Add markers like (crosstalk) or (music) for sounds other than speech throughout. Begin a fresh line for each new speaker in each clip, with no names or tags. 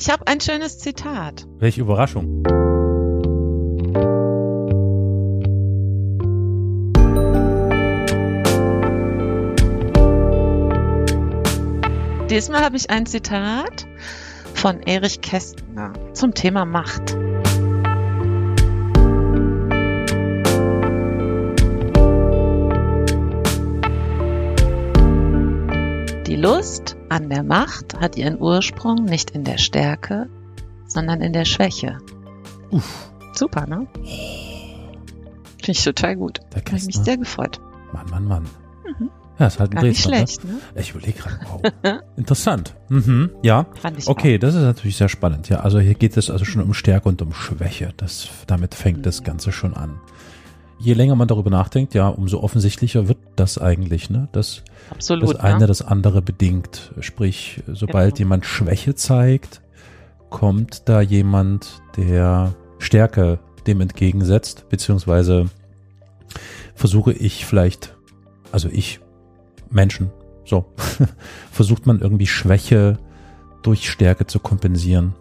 Ich habe ein schönes Zitat.
Welche Überraschung.
Diesmal habe ich ein Zitat von Erich Kästner zum Thema Macht. Lust an der Macht hat ihren Ursprung nicht in der Stärke, sondern in der Schwäche.
Uff,
Super, ne? Finde ich total gut.
der
Habe ich mich sehr gefreut.
Mann, Mann, Mann.
Mhm.
Ja, ist halt ein
Gar nicht
ne?
schlecht, ne?
Ich überlege gerade, wow. (laughs) Interessant. Mhm, ja.
Fand ich
Okay, das ist natürlich sehr spannend. Ja, also hier geht es also schon um Stärke und um Schwäche. Das, damit fängt
Mhm.
das Ganze schon an. Je länger man darüber nachdenkt, ja, umso offensichtlicher wird das eigentlich, ne? Dass.
Absolut.
das eine
ne?
das andere bedingt. Sprich, sobald
Genau.
jemand Schwäche zeigt, kommt da jemand, der Stärke dem entgegensetzt, beziehungsweise versuche ich vielleicht, also ich, Menschen, so, (laughs) versucht man irgendwie Schwäche durch Stärke zu kompensieren.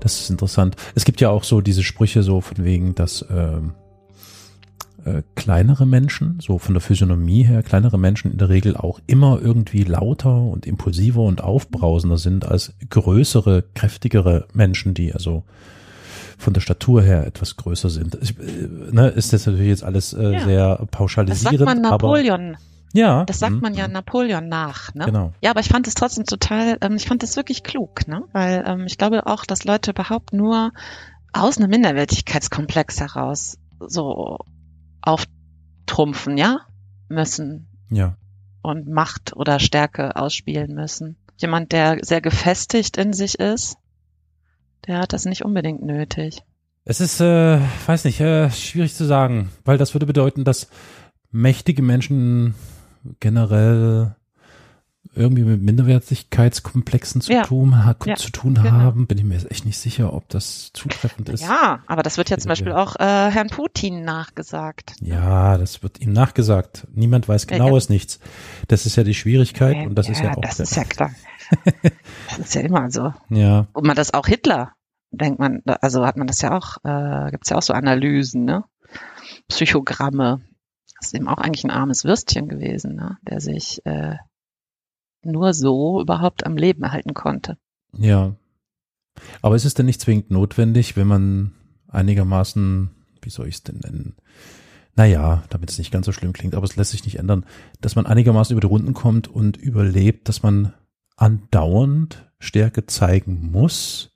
Das ist interessant. Es gibt ja auch so diese Sprüche so von wegen, dass ähm, äh, kleinere Menschen, so von der Physiognomie her, kleinere Menschen in der Regel auch immer irgendwie lauter und impulsiver und aufbrausender sind als größere, kräftigere Menschen, die also von der Statur her etwas größer sind. Ich, äh, ne, ist das natürlich jetzt alles äh,
Ja.
sehr
Das
pauschalisierend.
sagt man Napoleon.
Aber, ja.
Das sagt
mhm,
man ja
mhm,
Napoleon nach, ne?
Genau.
Ja, aber ich fand es trotzdem total, ähm, ich fand es wirklich klug, ne? Weil ähm, ich glaube auch, dass Leute überhaupt nur aus einem Minderwertigkeitskomplex heraus so auftrumpfen, ja, müssen
Ja.
und Macht oder Stärke ausspielen müssen. Jemand, der sehr gefestigt in sich ist, der hat das nicht unbedingt nötig.
Es ist, äh, weiß nicht, äh, schwierig zu sagen, weil das würde bedeuten, dass mächtige Menschen generell irgendwie mit Minderwertigkeitskomplexen zu
Ja.
tun, ha
Ja,
zu tun
genau.
haben. Bin ich mir jetzt echt nicht sicher, ob das zutreffend ist.
Ja, aber das wird ja zum Beispiel auch äh, Herrn Putin nachgesagt.
Ja, das wird ihm nachgesagt. Niemand weiß
Ja,
genaues
ja.
nichts. Das ist ja die Schwierigkeit und das ist ja auch
das
der-
ist ja klar. (laughs) das ist ja immer so.
ja,
Und man das auch Hitler, denkt man, also hat man das ja auch, äh, gibt's ja auch so Analysen, ne? Psychogramme. Das ist eben auch eigentlich ein armes Würstchen gewesen, ne? Der sich äh, nur so überhaupt am Leben erhalten konnte.
ja. Aber ist es denn nicht zwingend notwendig, wenn man einigermaßen, wie soll ich es denn nennen? Naja, damit es nicht ganz so schlimm klingt, aber es lässt sich nicht ändern, dass man einigermaßen über die Runden kommt und überlebt, dass man andauernd Stärke zeigen muss,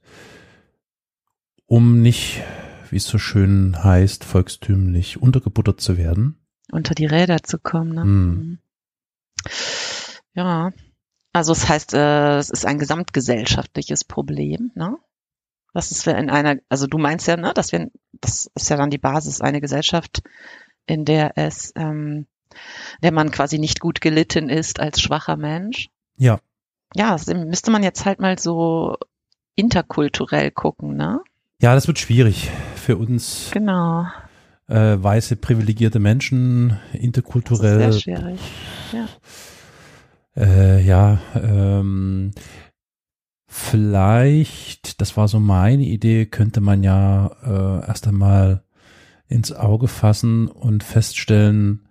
um nicht, wie es so schön heißt, volkstümlich untergebuttert zu werden.
Unter die Räder zu kommen, ne?
Hm.
Ja. Also es heißt, äh, es ist ein gesamtgesellschaftliches Problem, ne? Das ist wir in einer, also du meinst ja, ne, dass wir, das ist ja dann die Basis, eine Gesellschaft, in der es, ähm, der man quasi nicht gut gelitten ist als schwacher Mensch.
Ja.
Ja, das müsste man jetzt halt mal so interkulturell gucken, ne?
Ja, das wird schwierig für uns
Genau.
äh, weiße privilegierte Menschen,
Das
interkulturell.
ist sehr schwierig. Ja.
Äh, ja, ähm, vielleicht, das war so meine Idee, könnte man ja äh, erst einmal ins Auge fassen und feststellen,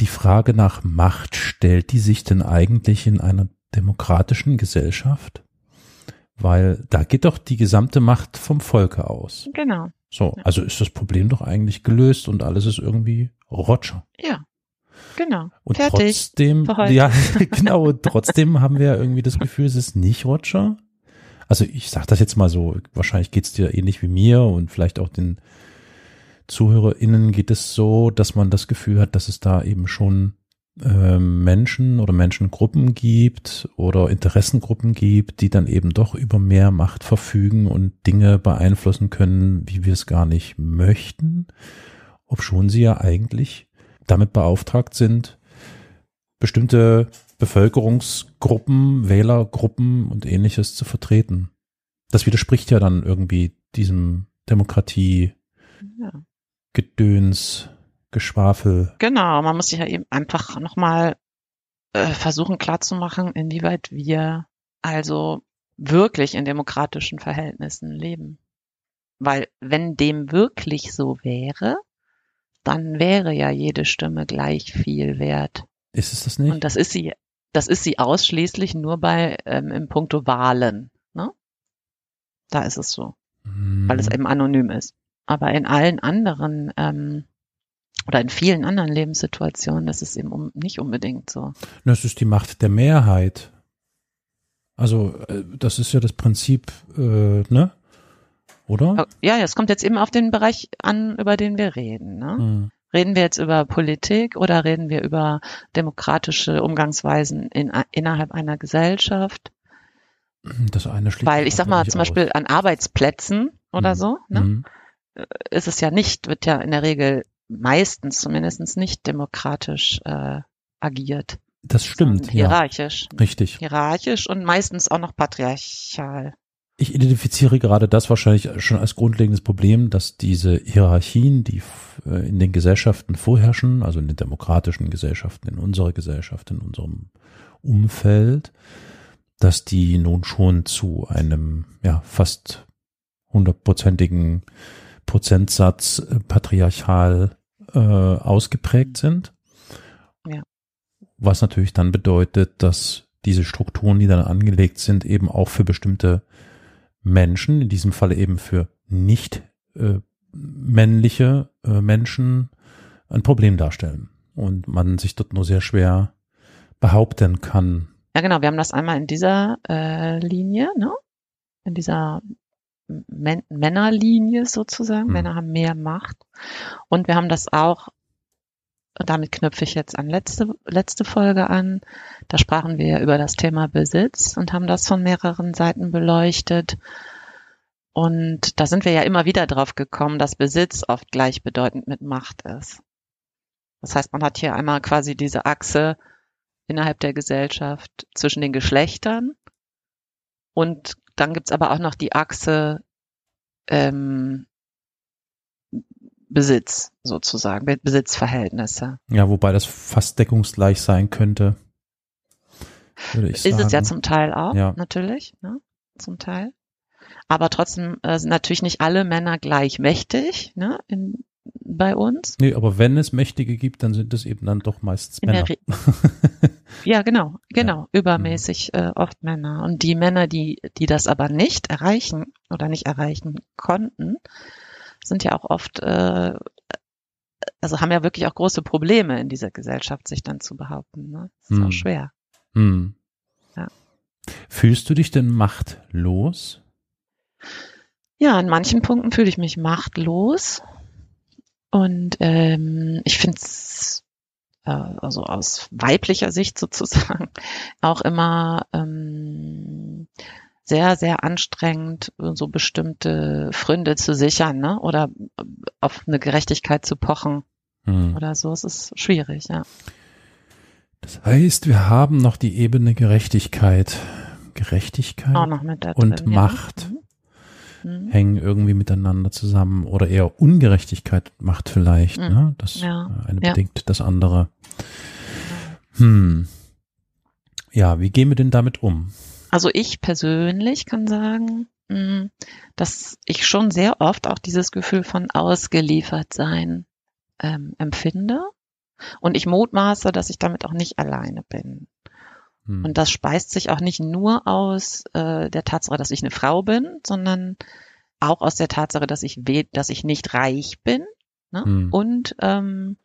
die Frage nach Macht stellt die sich denn eigentlich in einer demokratischen Gesellschaft? Weil da geht doch die gesamte Macht vom Volke aus.
Genau.
So, also ist das Problem doch eigentlich gelöst und alles ist irgendwie Roger.
Ja. Genau.
Und
Fertig.
trotzdem, ja, (laughs) genau, und trotzdem haben wir ja irgendwie das Gefühl, es ist nicht Roger. Also ich sag das jetzt mal so, wahrscheinlich geht's dir ähnlich wie mir und vielleicht auch den ZuhörerInnen geht es so, dass man das Gefühl hat, dass es da eben schon ähm, Menschen oder Menschengruppen gibt oder Interessengruppen gibt, die dann eben doch über mehr Macht verfügen und Dinge beeinflussen können, wie wir es gar nicht möchten, obschon sie ja eigentlich damit beauftragt sind, bestimmte Bevölkerungsgruppen, Wählergruppen und ähnliches zu vertreten. Das widerspricht ja dann irgendwie diesem Demokratie
Ja.
Gedöns, Geschwafel.
Genau, man muss sich ja eben einfach nochmal äh, versuchen klarzumachen, inwieweit wir also wirklich in demokratischen Verhältnissen leben. Weil wenn dem wirklich so wäre, dann wäre ja jede Stimme gleich viel wert.
Ist es das nicht?
Und das ist sie, das ist sie ausschließlich nur bei ähm, im Punkto Wahlen. Ne? Da ist es so, weil es
Mhm.
eben anonym ist. Aber in allen anderen ähm, oder in vielen anderen Lebenssituationen ist es eben um, nicht unbedingt so.
Das ist die Macht der Mehrheit. Also, äh, das ist ja das Prinzip, äh, ne? Oder?
Ja, ja, es kommt jetzt eben auf den Bereich an, über den wir reden. Ne?
Hm.
Reden wir jetzt über Politik oder reden wir über demokratische Umgangsweisen in, innerhalb einer Gesellschaft?
Das eine schließt
Weil ich sag mal zum
aus.
Beispiel an Arbeitsplätzen oder
Mhm.
so, ne?
Mhm.
ist es ja nicht, wird ja in der Regel meistens zumindest nicht demokratisch äh, agiert.
Das stimmt,
sondern
ja.
Hierarchisch.
Richtig.
Hierarchisch und meistens auch noch patriarchal.
Ich identifiziere gerade das wahrscheinlich schon als grundlegendes Problem, dass diese Hierarchien, die äh, in den Gesellschaften vorherrschen, also in den demokratischen Gesellschaften, in unserer Gesellschaft, in unserem Umfeld, dass die nun schon zu einem ja fast hundertprozentigen Prozentsatz äh, patriarchal äh, ausgeprägt sind.
Ja.
Was natürlich dann bedeutet, dass diese Strukturen, die dann angelegt sind, eben auch für bestimmte Menschen, in diesem Falle eben für nicht äh, männliche äh, Menschen, ein Problem darstellen. Und man sich dort nur sehr schwer behaupten kann.
Ja, genau. Wir haben das einmal in dieser äh, Linie, ne? In dieser Män Männerlinie sozusagen.
Hm.
Männer haben mehr Macht. Und wir haben das auch, damit knüpfe ich jetzt an letzte, letzte Folge an. Da sprachen wir über das Thema Besitz und haben das von mehreren Seiten beleuchtet. Und da sind wir ja immer wieder drauf gekommen, dass Besitz oft gleichbedeutend mit Macht ist. Das heißt, man hat hier einmal quasi diese Achse innerhalb der Gesellschaft zwischen den Geschlechtern und dann gibt's aber auch noch die Achse ähm, Besitz sozusagen, Be- Besitzverhältnisse.
Ja, wobei das fast deckungsgleich sein könnte. Würde ich
Ist
sagen.
es ja zum Teil auch,
Ja.
natürlich, ne? zum Teil. Aber trotzdem äh, sind natürlich nicht alle Männer gleich mächtig ne? In, bei uns.
Nee, aber wenn es Mächtige gibt, dann sind es eben dann doch
der
Männer. (laughs)
Ja, genau, genau, übermäßig äh, oft Männer. Und die Männer, die, die das aber nicht erreichen oder nicht erreichen konnten, sind ja auch oft, äh, also haben ja wirklich auch große Probleme in dieser Gesellschaft, sich dann zu behaupten. Ne? Das ist
Hm.
auch schwer.
Hm.
Ja.
Fühlst du dich denn machtlos?
Ja, an manchen Punkten fühle ich mich machtlos. Und ähm, ich finde es, äh, also aus weiblicher Sicht sozusagen, (laughs) auch immer ähm, sehr, sehr anstrengend, so bestimmte Fründe zu sichern, ne? Oder auf eine Gerechtigkeit zu pochen
Hm.
oder so. Es ist schwierig, ja.
Das heißt, wir haben noch die Ebene Gerechtigkeit. Gerechtigkeit
da
und
drin,
Macht
Ja. Mhm.
hängen irgendwie miteinander zusammen oder eher Ungerechtigkeit und Macht vielleicht.
Mhm.
Ne? Das
Ja.
äh, eine
Ja.
bedingt das andere. Hm. Ja, wie gehen wir denn damit um?
Also ich persönlich kann sagen, mh, dass ich schon sehr oft auch dieses Gefühl von ausgeliefert sein ähm, empfinde. Und ich mutmaße, dass ich damit auch nicht alleine bin.
Hm.
Und das speist sich auch nicht nur aus äh, der Tatsache, dass ich eine Frau bin, sondern auch aus der Tatsache, dass ich weh, dass ich nicht reich bin ne?
Hm.
und ähm,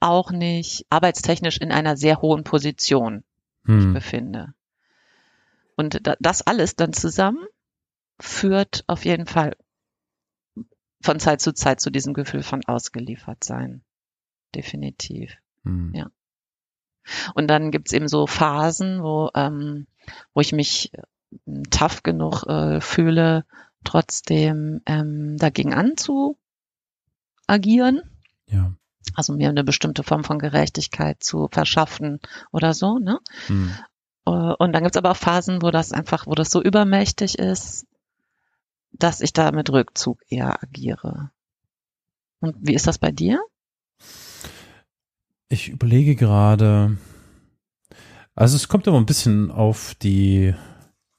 auch nicht arbeitstechnisch in einer sehr hohen Position
Hm.
befinde. Und da, das alles dann zusammen führt auf jeden Fall von Zeit zu Zeit zu diesem Gefühl von ausgeliefert sein. Definitiv.
Hm.
Ja. Und dann gibt's eben so Phasen, wo, ähm, wo ich mich äh, tough genug äh, fühle, trotzdem ähm, dagegen anzu agieren,
Ja.
also mir eine bestimmte Form von Gerechtigkeit zu verschaffen oder so, ne?
Hm.
Äh, Und dann gibt's aber auch Phasen, wo das einfach, wo das so übermächtig ist, dass ich da mit Rückzug eher agiere. Und wie ist das bei dir?
Ich überlege gerade, also es kommt immer ein bisschen auf die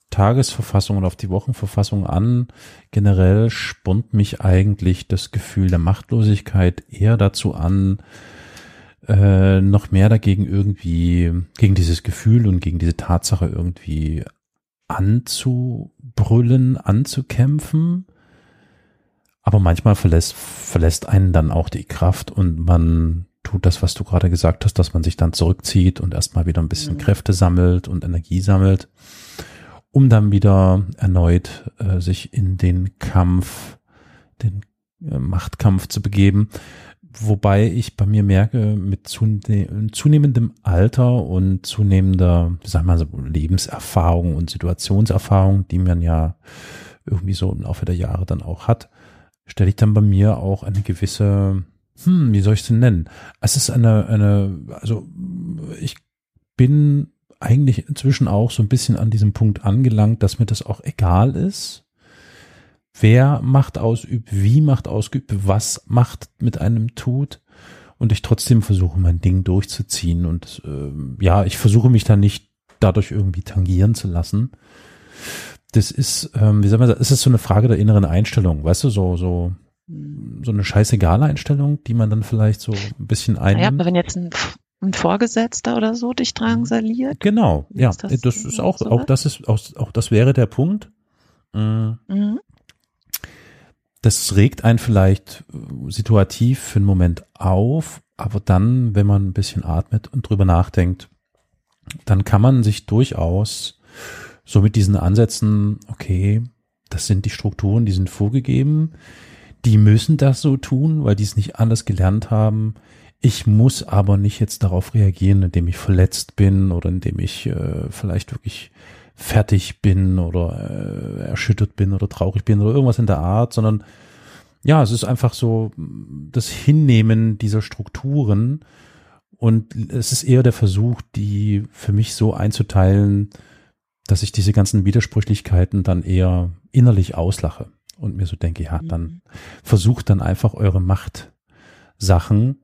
Tagesverfassung und auf die Wochenverfassung an. Generell spornt mich eigentlich das Gefühl der Machtlosigkeit eher dazu an, äh, noch mehr dagegen irgendwie, gegen dieses Gefühl und gegen diese Tatsache irgendwie anzubrüllen, anzukämpfen. Aber manchmal verlässt, verlässt einen dann auch die Kraft und man tut das, was du gerade gesagt hast, dass man sich dann zurückzieht und erstmal wieder ein bisschen
Mhm.
Kräfte sammelt und Energie sammelt, um dann wieder erneut äh, sich in den Kampf, den äh, Machtkampf zu begeben. Wobei ich bei mir merke, mit zune zunehmendem Alter und zunehmender, wie sagen wir so, Lebenserfahrung und Situationserfahrung, die man ja irgendwie so im Laufe der Jahre dann auch hat, stelle ich dann bei mir auch eine gewisse, hm, wie soll ich es denn nennen? Es ist eine, eine, also ich bin eigentlich inzwischen auch so ein bisschen an diesem Punkt angelangt, dass mir das auch egal ist, wer Macht ausübt, wie Macht ausübt, was Macht mit einem tut und ich trotzdem versuche, mein Ding durchzuziehen und ähm, ja, ich versuche mich da nicht dadurch irgendwie tangieren zu lassen. Das ist, ähm, wie soll man sagen, es ist so eine Frage der inneren Einstellung, weißt du, so, so, so eine scheißegale Einstellung, die man dann vielleicht so ein bisschen
Naja,
einnimmt.
aber wenn jetzt ein, ein Vorgesetzter oder so dich drangsaliert,
Genau, ja,
Ist
das,
das
ist auch,
so
auch das ist, auch, auch das wäre der Punkt. Mm,
mhm.
Das regt einen vielleicht äh, situativ für einen Moment auf, aber dann, wenn man ein bisschen atmet und drüber nachdenkt, dann kann man sich durchaus so mit diesen Ansätzen, okay, das sind die Strukturen, die sind vorgegeben, die müssen das so tun, weil die es nicht anders gelernt haben. Ich muss aber nicht jetzt darauf reagieren, indem ich verletzt bin oder indem ich äh, vielleicht wirklich fertig bin oder äh, erschüttert bin oder traurig bin oder irgendwas in der Art, sondern ja, es ist einfach so das Hinnehmen dieser Strukturen und es ist eher der Versuch, die für mich so einzuteilen, dass ich diese ganzen Widersprüchlichkeiten dann eher innerlich auslache und mir so denke, ja, dann versucht dann einfach eure Machtsachen.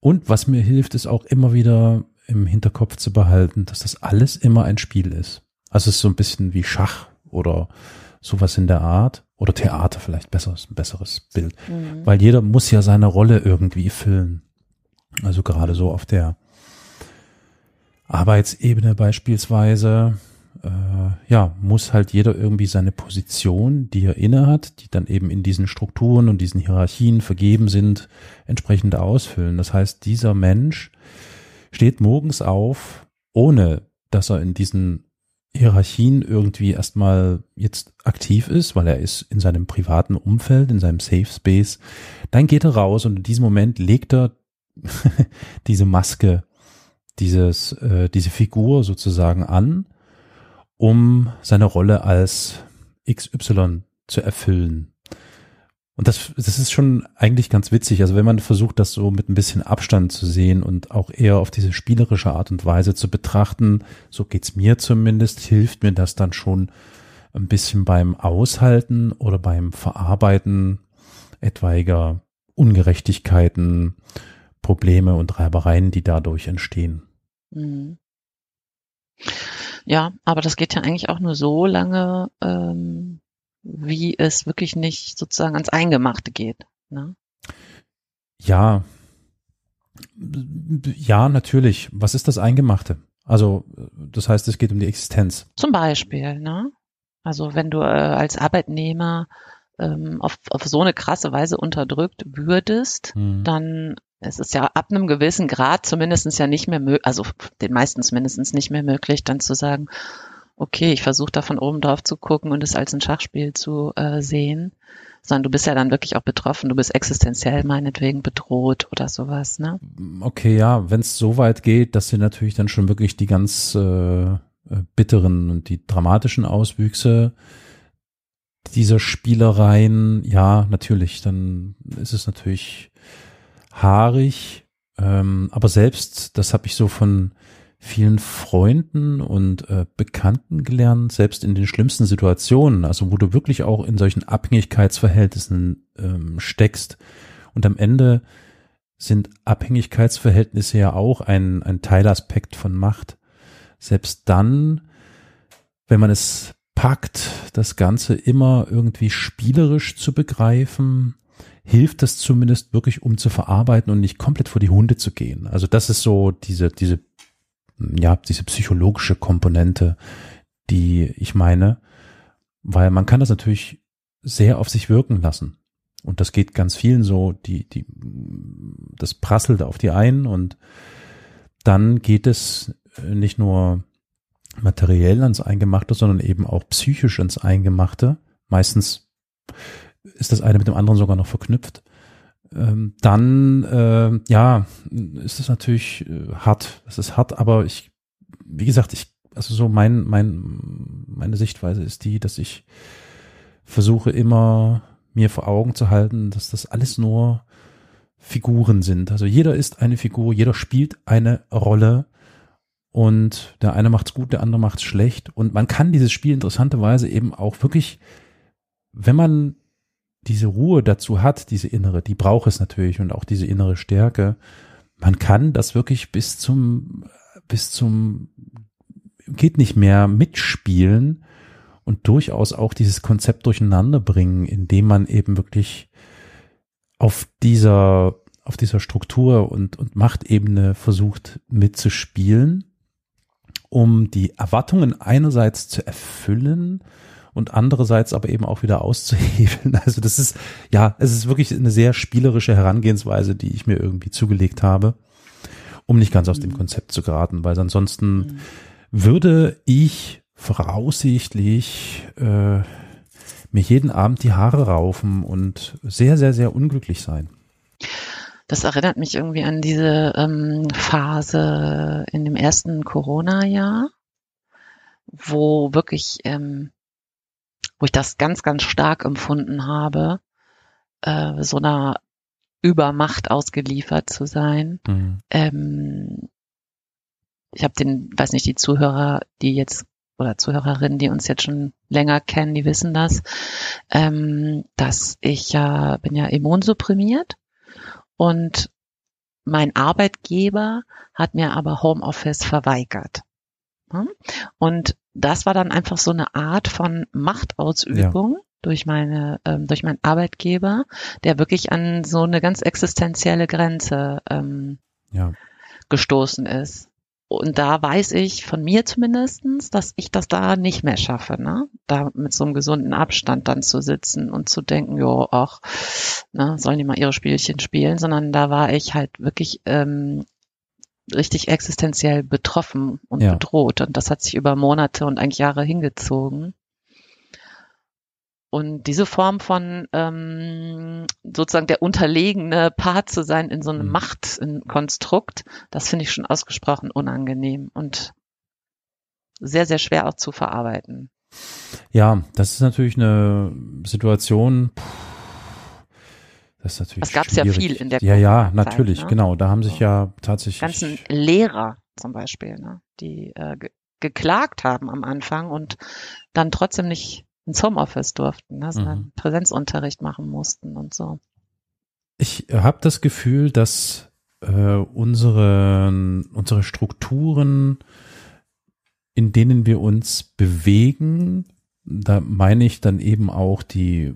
Und was mir hilft, ist auch immer wieder im Hinterkopf zu behalten, dass das alles immer ein Spiel ist. Also es ist so ein bisschen wie Schach oder sowas in der Art oder Theater vielleicht besser, ist ein besseres Bild.
Mhm.
Weil jeder muss ja seine Rolle irgendwie füllen. Also gerade so auf der Arbeitsebene beispielsweise, äh, ja, muss halt jeder irgendwie seine Position, die er inne hat, die dann eben in diesen Strukturen und diesen Hierarchien vergeben sind, entsprechend ausfüllen. Das heißt, dieser Mensch steht morgens auf, ohne dass er in diesen Hierarchien irgendwie erstmal jetzt aktiv ist, weil er ist in seinem privaten Umfeld, in seinem Safe Space. Dann geht er raus und in diesem Moment legt er (laughs) diese Maske, dieses, äh, diese Figur sozusagen an, um seine Rolle als XY zu erfüllen. Und das, das ist schon eigentlich ganz witzig. Also wenn man versucht, das so mit ein bisschen Abstand zu sehen und auch eher auf diese spielerische Art und Weise zu betrachten, so geht's mir zumindest, hilft mir das dann schon ein bisschen beim Aushalten oder beim Verarbeiten etwaiger Ungerechtigkeiten, Probleme und Reibereien, die dadurch entstehen.
Mhm. Ja, aber das geht ja eigentlich auch nur so lange, ähm, wie es wirklich nicht sozusagen ans Eingemachte geht. Ne?
Ja, ja, natürlich. Was ist das Eingemachte? Also, das heißt, es geht um die Existenz.
Zum Beispiel, ne? Also wenn du äh, als Arbeitnehmer ähm, auf, auf so eine krasse Weise unterdrückt würdest, mhm. dann es ist ja ab einem gewissen Grad zumindestens ja nicht mehr möglich, also den meisten zumindest nicht mehr möglich, dann zu sagen, okay, ich versuche da von oben drauf zu gucken und es als ein Schachspiel zu äh, sehen, sondern du bist ja dann wirklich auch betroffen, du bist existenziell meinetwegen bedroht oder sowas, ne?
Okay, ja, wenn es so weit geht, dass sie natürlich dann schon wirklich die ganz äh, bitteren und die dramatischen Auswüchse dieser Spielereien, ja, natürlich, dann ist es natürlich haarig, ähm, aber selbst, das habe ich so von vielen Freunden und äh, Bekannten gelernt, selbst in den schlimmsten Situationen, also wo du wirklich auch in solchen Abhängigkeitsverhältnissen ähm, steckst. Und am Ende sind Abhängigkeitsverhältnisse ja auch ein, ein Teilaspekt von Macht. Selbst dann, wenn man es packt, das Ganze immer irgendwie spielerisch zu begreifen, hilft das zumindest wirklich, um zu verarbeiten und nicht komplett vor die Hunde zu gehen. Also das ist so diese, diese ja, diese psychologische Komponente, die ich meine, weil man kann das natürlich sehr auf sich wirken lassen. Und das geht ganz vielen so, die, die, das prasselt auf die ein und dann geht es nicht nur materiell ans Eingemachte, sondern eben auch psychisch ins Eingemachte. Meistens ist das eine mit dem anderen sogar noch verknüpft ähm, dann äh, ja, ist es natürlich äh, hart. Es ist hart, aber ich, wie gesagt, ich, also so mein, mein, meine Sichtweise ist die, dass ich versuche immer mir vor Augen zu halten, dass das alles nur Figuren sind. Also jeder ist eine Figur, jeder spielt eine Rolle und der eine macht's gut, der andere macht's schlecht und man kann dieses Spiel interessanterweise eben auch wirklich, wenn man diese Ruhe dazu hat, diese innere, die braucht es natürlich und auch diese innere Stärke. Man kann das wirklich bis zum, bis zum, geht nicht mehr mitspielen und durchaus auch dieses Konzept durcheinander bringen, indem man eben wirklich auf dieser, auf dieser Struktur und, und Machtebene versucht mitzuspielen, um die Erwartungen einerseits zu erfüllen und andererseits aber eben auch wieder auszuhebeln. (laughs) Also das ist, ja, es ist wirklich eine sehr spielerische Herangehensweise, die ich mir irgendwie zugelegt habe, um nicht ganz aus dem mhm. Konzept zu geraten, weil ansonsten mhm. würde ich voraussichtlich äh, mir jeden Abend die Haare raufen und sehr, sehr, sehr unglücklich sein.
Das erinnert mich irgendwie an diese ähm, Phase in dem ersten Corona-Jahr, wo wirklich ähm, wo ich das ganz, ganz stark empfunden habe, äh, so einer Übermacht ausgeliefert zu sein. Mhm. Ähm, ich habe den, weiß nicht, die Zuhörer, die jetzt oder Zuhörerinnen, die uns jetzt schon länger kennen, die wissen das, ähm, dass ich ja bin ja immunsupprimiert und mein Arbeitgeber hat mir aber Homeoffice verweigert. Und das war dann einfach so eine Art von Machtausübung. Ja. durch meine ähm, durch meinen Arbeitgeber, der wirklich an so eine ganz existenzielle Grenze ähm, ja. gestoßen ist. Und da weiß ich von mir zumindestens, dass ich das da nicht mehr schaffe, ne? Da mit so einem gesunden Abstand dann zu sitzen und zu denken, jo, ach, ne, sollen die mal ihre Spielchen spielen, sondern da war ich halt wirklich ähm, richtig existenziell betroffen und ja. bedroht. Und das hat sich über Monate und eigentlich Jahre hingezogen. Und diese Form von ähm, sozusagen der unterlegene Part zu sein in so einem mhm. Machtkonstrukt, das finde ich schon ausgesprochen unangenehm und sehr, sehr schwer auch zu verarbeiten.
Ja, das ist natürlich eine Situation, puh, das ist natürlich.
Das gab es ja viel in der
Ja, ja, natürlich, ne? genau. Da haben sich ja tatsächlich.
Ganzen Lehrer zum Beispiel, ne? die äh, ge geklagt haben am Anfang und dann trotzdem nicht ins Homeoffice durften, ne? sondern mhm. Präsenzunterricht machen mussten und so.
Ich habe das Gefühl, dass äh, unsere, unsere Strukturen, in denen wir uns bewegen, da meine ich dann eben auch die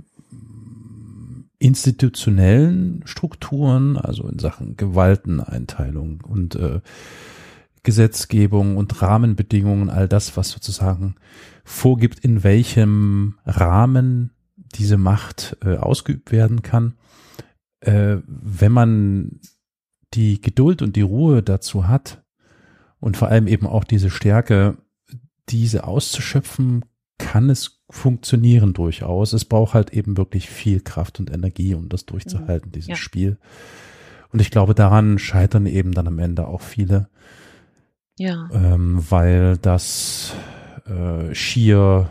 institutionellen Strukturen, also in Sachen Gewalteneinteilung und äh, Gesetzgebung und Rahmenbedingungen, all das, was sozusagen vorgibt, in welchem Rahmen diese Macht äh, ausgeübt werden kann, äh, wenn man die Geduld und die Ruhe dazu hat und vor allem eben auch diese Stärke, diese auszuschöpfen, kann es funktionieren durchaus. Es braucht halt eben wirklich viel Kraft und Energie, um das durchzuhalten, mhm. dieses ja. Spiel. Und ich glaube, daran scheitern eben dann am Ende auch viele.
Ja.
Ähm, weil das äh, schier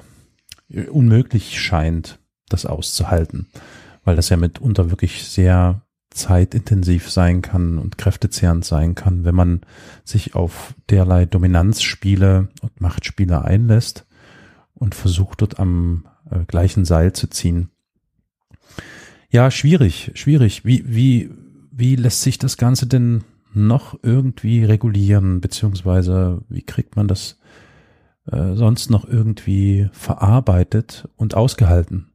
unmöglich scheint, das auszuhalten. Weil das ja mitunter wirklich sehr zeitintensiv sein kann und kräftezehrend sein kann, wenn man sich auf derlei Dominanzspiele und Machtspiele einlässt und versucht dort am äh, gleichen Seil zu ziehen. Ja, schwierig, schwierig. Wie, wie, wie lässt sich das Ganze denn noch irgendwie regulieren, beziehungsweise wie kriegt man das äh, sonst noch irgendwie verarbeitet und ausgehalten,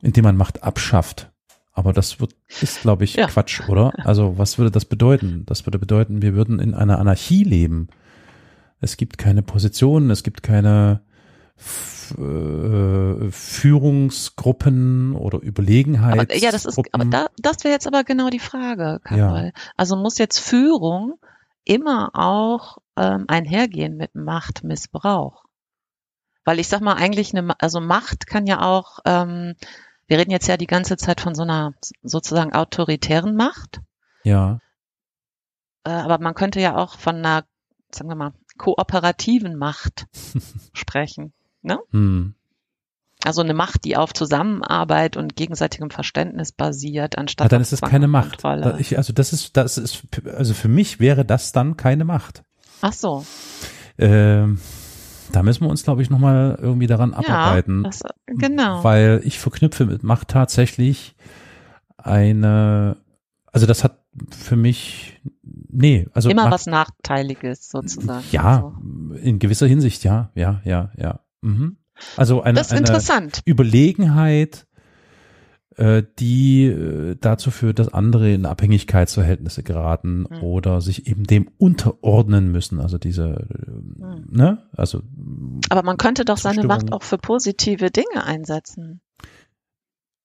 indem man Macht abschafft? Aber das wird, ist, glaube ich, ja. Quatsch, oder? Also, was würde das bedeuten? Das würde bedeuten, wir würden in einer Anarchie leben. Es gibt keine Positionen, es gibt keine äh, Führungsgruppen oder Überlegenheit.
Ja, das ist, aber da, das wäre jetzt aber genau die Frage, Karol. Ja. Also muss jetzt Führung immer auch ähm, einhergehen mit Machtmissbrauch? Weil ich sag mal, eigentlich eine, also Macht kann ja auch, ähm, wir reden jetzt ja die ganze Zeit von so einer sozusagen autoritären Macht.
Ja.
Äh, aber man könnte ja auch von einer, sagen wir mal, kooperativen Macht (laughs) sprechen. Ne? Hm. Also eine Macht, die auf Zusammenarbeit und gegenseitigem Verständnis basiert, anstatt. Ja,
dann ist es keine Macht. Da, ich, also das ist, das ist, also für mich wäre das dann keine Macht.
Ach so.
Ähm, da müssen wir uns, glaube ich, nochmal irgendwie daran ja, abarbeiten. Das,
genau.
Weil ich verknüpfe mit Macht tatsächlich eine, also das hat für mich, nee, also.
Immer Macht, was Nachteiliges sozusagen.
Ja, also. in gewisser Hinsicht, ja, ja, ja, ja. Mhm. Also eine,
eine
Überlegenheit, äh, die äh, dazu führt, dass andere in Abhängigkeitsverhältnisse geraten mhm. oder sich eben dem unterordnen müssen. Also diese, mhm. ne? Also.
Aber man könnte doch seine Macht auch für positive Dinge einsetzen.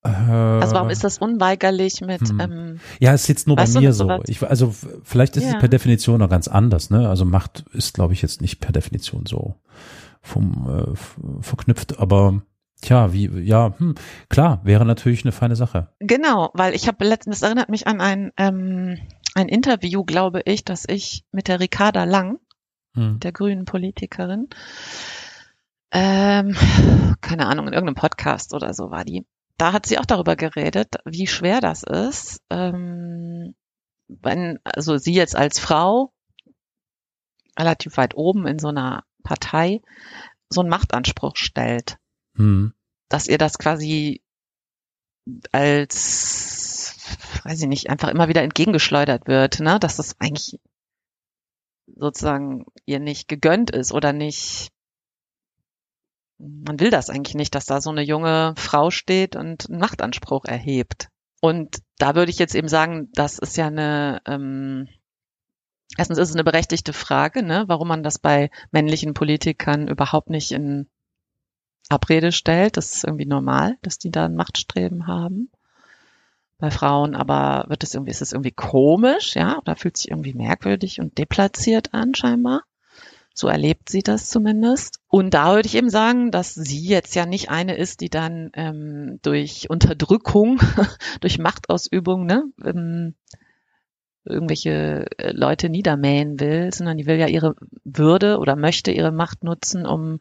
Äh,
also warum ist das unweigerlich mit? Hm.
Ähm, ja, es ist jetzt nur bei mir so. Ich, also vielleicht ist ja. es per Definition noch ganz anders. Ne? Also Macht ist, glaube ich, jetzt nicht per Definition so vom äh, verknüpft, aber Tja, wie, ja, hm, klar, wäre natürlich eine feine Sache.
Genau, weil ich habe letztens, das erinnert mich an ein, ähm, ein Interview, glaube ich, dass ich mit der Ricarda Lang, hm. der grünen Politikerin, ähm, keine Ahnung, in irgendeinem Podcast oder so war die. Da hat sie auch darüber geredet, wie schwer das ist, ähm, wenn, also sie jetzt als Frau relativ weit oben in so einer Partei so einen Machtanspruch stellt. Hm. Dass ihr das quasi als, weiß ich nicht, einfach immer wieder entgegengeschleudert wird, ne? Dass das eigentlich sozusagen ihr nicht gegönnt ist oder nicht, man will das eigentlich nicht, dass da so eine junge Frau steht und einen Machtanspruch erhebt. Und da würde ich jetzt eben sagen, das ist ja eine, ähm, erstens ist es eine berechtigte Frage, ne, warum man das bei männlichen Politikern überhaupt nicht in Abrede stellt. Das ist irgendwie normal, dass die da ein Machtstreben haben. Bei Frauen aber wird es irgendwie, ist es irgendwie komisch, ja, oder fühlt sich irgendwie merkwürdig und deplatziert an, scheinbar. So erlebt sie das zumindest. Und da würde ich eben sagen, dass sie jetzt ja nicht eine ist, die dann ähm, durch Unterdrückung, (laughs) durch Machtausübung, ne, ähm, irgendwelche äh, Leute niedermähen will, sondern die will ja ihre Würde oder möchte ihre Macht nutzen, um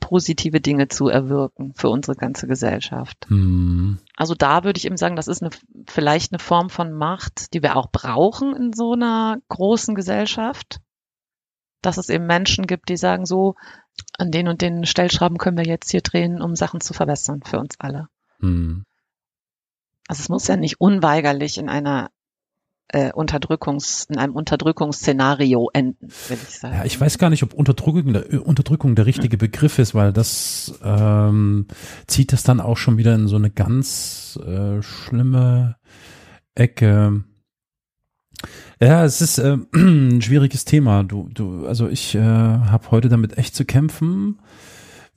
positive Dinge zu erwirken für unsere ganze Gesellschaft.
Hm.
Also da würde ich eben sagen, das ist eine, vielleicht eine Form von Macht, die wir auch brauchen in so einer großen Gesellschaft. Dass es eben Menschen gibt, die sagen, so, an den und den Stellschrauben können wir jetzt hier drehen, um Sachen zu verbessern für uns alle.
Hm.
Also es muss ja nicht unweigerlich in einer äh, Unterdrückungs, in einem Unterdrückungsszenario enden, will ich sagen.
Ja, ich weiß gar nicht, ob Unterdrückung der, Unterdrückung der richtige Begriff ist, weil das ähm, zieht das dann auch schon wieder in so eine ganz äh, schlimme Ecke. Ja, es ist äh, (clears throat) ein schwieriges Thema. Du, du, also ich äh, habe heute damit echt zu kämpfen,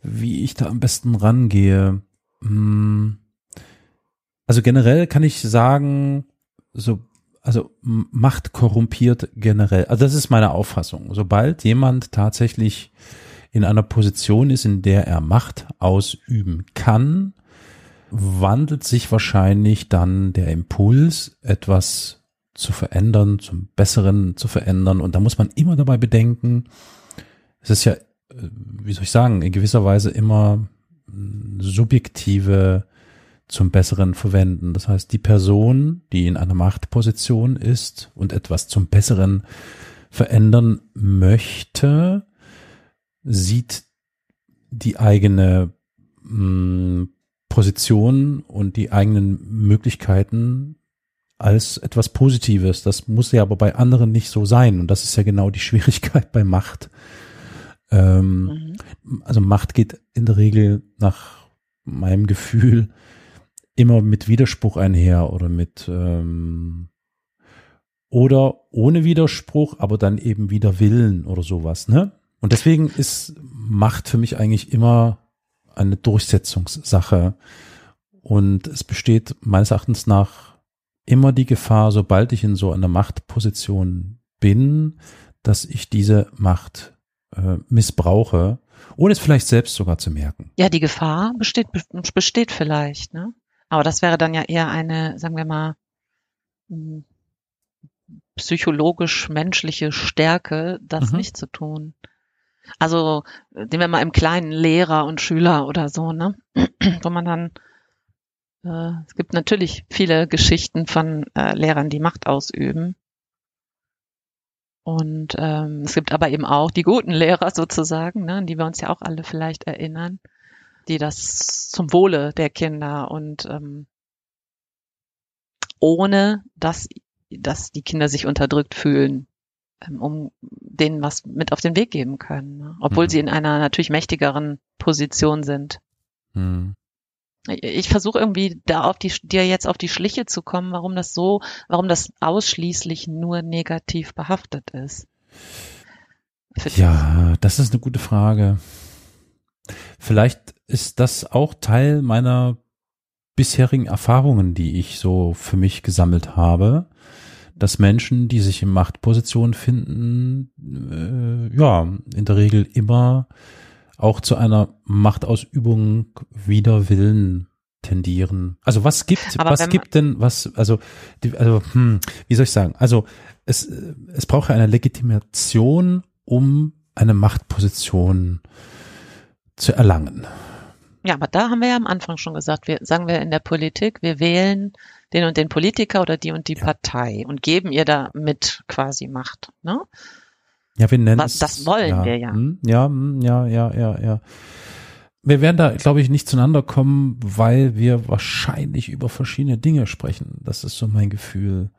wie ich da am besten rangehe. mh, also generell kann ich sagen, so, also Macht korrumpiert generell. Also das ist meine Auffassung. Sobald jemand tatsächlich in einer Position ist, in der er Macht ausüben kann, wandelt sich wahrscheinlich dann der Impuls, etwas zu verändern, zum Besseren zu verändern. Und da muss man immer dabei bedenken, es ist ja, äh, wie soll ich sagen, in gewisser Weise immer subjektive zum Besseren verwenden. Das heißt, die Person, die in einer Machtposition ist und etwas zum Besseren verändern möchte, sieht die eigene mh, hm, Position und die eigenen Möglichkeiten als etwas Positives. Das muss ja aber bei anderen nicht so sein. Und das ist ja genau die Schwierigkeit bei Macht. Ähm, mhm. Also Macht geht in der Regel nach meinem Gefühl immer mit Widerspruch einher oder mit ähm, oder ohne Widerspruch, aber dann eben wieder Willen oder sowas, ne? Und deswegen ist Macht für mich eigentlich immer eine Durchsetzungssache. Und es besteht meines Erachtens nach immer die Gefahr, sobald ich in so einer Machtposition bin, dass ich diese Macht äh, missbrauche, ohne es vielleicht selbst sogar zu merken.
Ja, die Gefahr besteht, besteht vielleicht, ne? Aber das wäre dann ja eher eine, sagen wir mal, hm, psychologisch-menschliche Stärke, das mhm. nicht zu tun. Also nehmen wir mal im kleinen Lehrer und Schüler oder so, ne? (clears throat) Wo man dann, äh, es gibt natürlich viele Geschichten von äh, Lehrern, die Macht ausüben. Und ähm, es gibt aber eben auch die guten Lehrer sozusagen, ne, die wir uns ja auch alle vielleicht erinnern, die das zum Wohle der Kinder und ähm, ohne dass, dass die Kinder sich unterdrückt fühlen, ähm, um denen was mit auf den Weg geben können, ne? obwohl mhm. sie in einer natürlich mächtigeren Position sind. Mhm. Ich versuche irgendwie da auf die, dir jetzt auf die Schliche zu kommen, warum das so, warum das ausschließlich nur negativ behaftet ist.
Ja, das ist eine gute Frage. Vielleicht ist das auch Teil meiner bisherigen Erfahrungen, die ich so für mich gesammelt habe, dass Menschen, die sich in Machtpositionen finden, äh, ja, in der Regel immer auch zu einer Machtausübung wider Willen tendieren. Also was gibt, Aber was gibt denn, was, also, die, also, hm, wie soll ich sagen? Also, es, es braucht ja eine Legitimation, um eine Machtposition zu erlangen.
Ja, aber da haben wir ja am Anfang schon gesagt, wir sagen wir in der Politik, wir wählen den und den Politiker oder die und die ja. Partei und geben ihr damit quasi Macht. Ne?
Ja, wir nennen
es. Das wollen
ja,
wir ja.
Hm, ja, hm, ja, ja, ja, ja. Wir werden da, glaube ich, nicht zueinander kommen, weil wir wahrscheinlich über verschiedene Dinge sprechen. Das ist so mein Gefühl.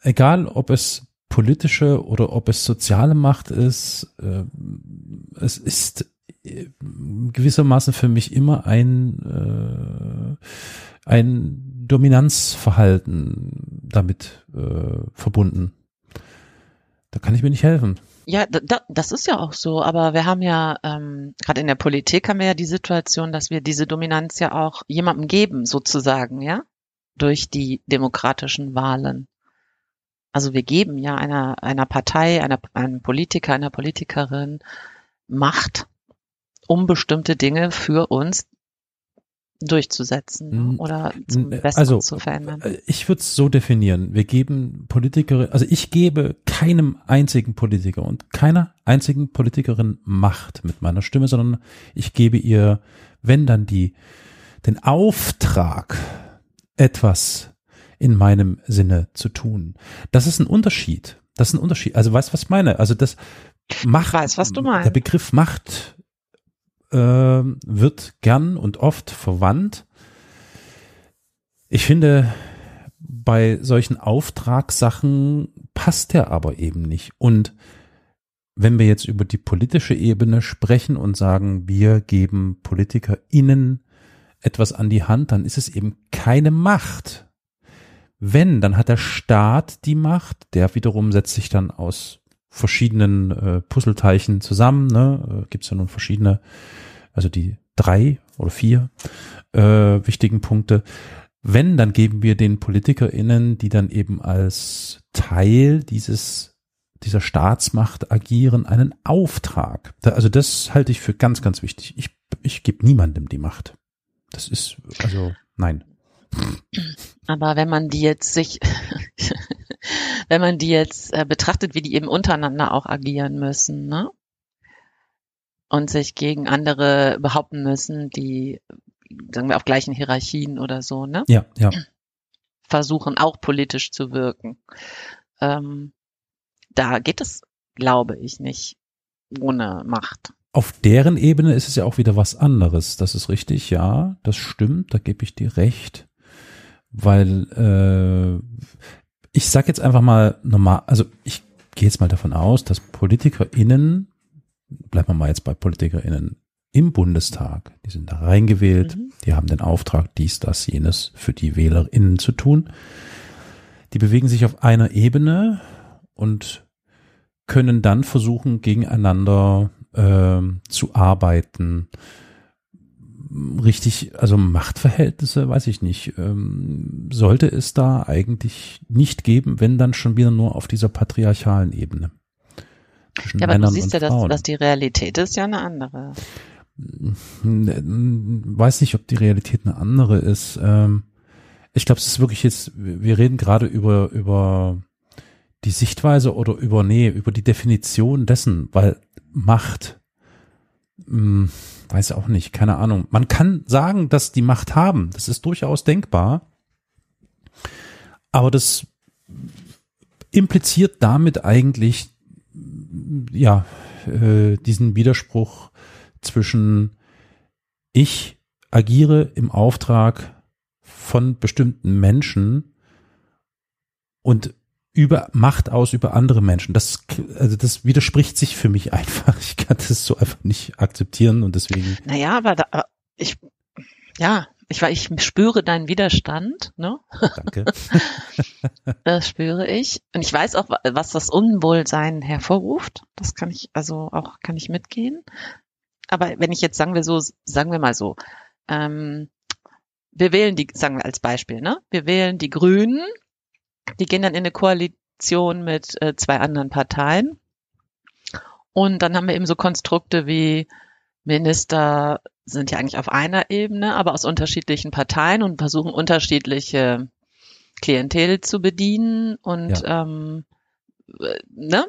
Egal, ob es politische oder ob es soziale Macht ist, äh, es ist äh, gewissermaßen für mich immer ein, äh, ein Dominanzverhalten damit äh, verbunden. Da kann ich mir nicht helfen.
Ja, da, das ist ja auch so, aber wir haben ja, ähm, gerade in der Politik haben wir ja die Situation, dass wir diese Dominanz ja auch jemandem geben, sozusagen, ja, durch die demokratischen Wahlen. Also wir geben ja einer, einer Partei, einer, einem Politiker, einer Politikerin Macht, um bestimmte Dinge für uns durchzusetzen ne? hm. oder zum Besten
also,
zu verändern?
Äh, ich würde es so definieren. Wir geben Politiker, also ich gebe keinem einzigen Politiker und keiner einzigen Politikerin Macht mit meiner Stimme, sondern ich gebe ihr, wenn dann die, den Auftrag, etwas in meinem Sinne zu tun. Das ist ein Unterschied. Das ist ein Unterschied. Also weißt du, was ich meine? Also das Macht,
weiß, was du meinst.
der Begriff Macht äh, wird gern und oft verwandt. Ich finde, bei solchen Auftragssachen passt der aber eben nicht. Und wenn wir jetzt über die politische Ebene sprechen und sagen, wir geben PolitikerInnen etwas an die Hand, dann ist es eben keine Macht. Wenn, dann hat der Staat die Macht, der wiederum setzt sich dann aus verschiedenen äh, Puzzleteilchen zusammen. Ne? Äh, Gibt es ja nun verschiedene, also die drei oder vier äh, wichtigen Punkte. Wenn, dann geben wir den PolitikerInnen, die dann eben als Teil dieses, dieser Staatsmacht agieren, einen Auftrag. Da, also das halte ich für ganz, ganz wichtig. Ich, ich gebe niemandem die Macht. Das ist, also, nein.
Aber wenn man die jetzt sich, (laughs) wenn man die jetzt äh, betrachtet, wie die eben untereinander auch agieren müssen, ne? Und sich gegen andere behaupten müssen, die, sagen wir, auf gleichen Hierarchien oder so, ne?
Ja, ja.
Versuchen auch politisch zu wirken. Ähm, da geht es, glaube ich, nicht ohne Macht.
Auf deren Ebene ist es ja auch wieder was anderes. Das ist richtig, ja, das stimmt, da gebe ich dir recht. Weil äh, ich sag jetzt einfach mal normal, also ich gehe jetzt mal davon aus, dass PolitikerInnen, bleiben wir mal jetzt bei PolitikerInnen im Bundestag, die sind da reingewählt, mhm. die haben den Auftrag, dies, das, jenes für die WählerInnen zu tun. Die bewegen sich auf einer Ebene und können dann versuchen, gegeneinander äh, zu arbeiten, richtig, also Machtverhältnisse, weiß ich nicht, ähm, sollte es da eigentlich nicht geben, wenn dann schon wieder nur auf dieser patriarchalen Ebene.
Ja, aber Männern du siehst ja, dass, dass die Realität ist ja eine andere.
Weiß nicht, ob die Realität eine andere ist. Ähm, ich glaube, es ist wirklich jetzt, wir reden gerade über, über die Sichtweise oder über, nee, über die Definition dessen, weil Macht, mh, hm, weiß auch nicht, keine Ahnung. Man kann sagen, dass die Macht haben. Das ist durchaus denkbar. Aber das impliziert damit eigentlich, ja, äh, diesen Widerspruch zwischen ich agiere im Auftrag von bestimmten Menschen und über Macht aus über andere Menschen. Das, also das widerspricht sich für mich einfach. Ich kann das so einfach nicht akzeptieren und deswegen.
Naja, aber da, ich, ja, ich, ich spüre deinen Widerstand, ne?
Danke. (laughs)
das spüre ich. Und ich weiß auch, was das Unwohlsein hervorruft. Das kann ich, also auch, kann ich mitgehen. Aber wenn ich jetzt sagen wir so, sagen wir mal so, ähm, wir wählen die, sagen wir als Beispiel, ne? Wir wählen die Grünen die gehen dann in eine Koalition mit äh, zwei anderen Parteien. Und dann haben wir eben so Konstrukte wie Minister sind ja eigentlich auf einer Ebene, aber aus unterschiedlichen Parteien und versuchen unterschiedliche Klientel zu bedienen und ja. ähm, äh, ne?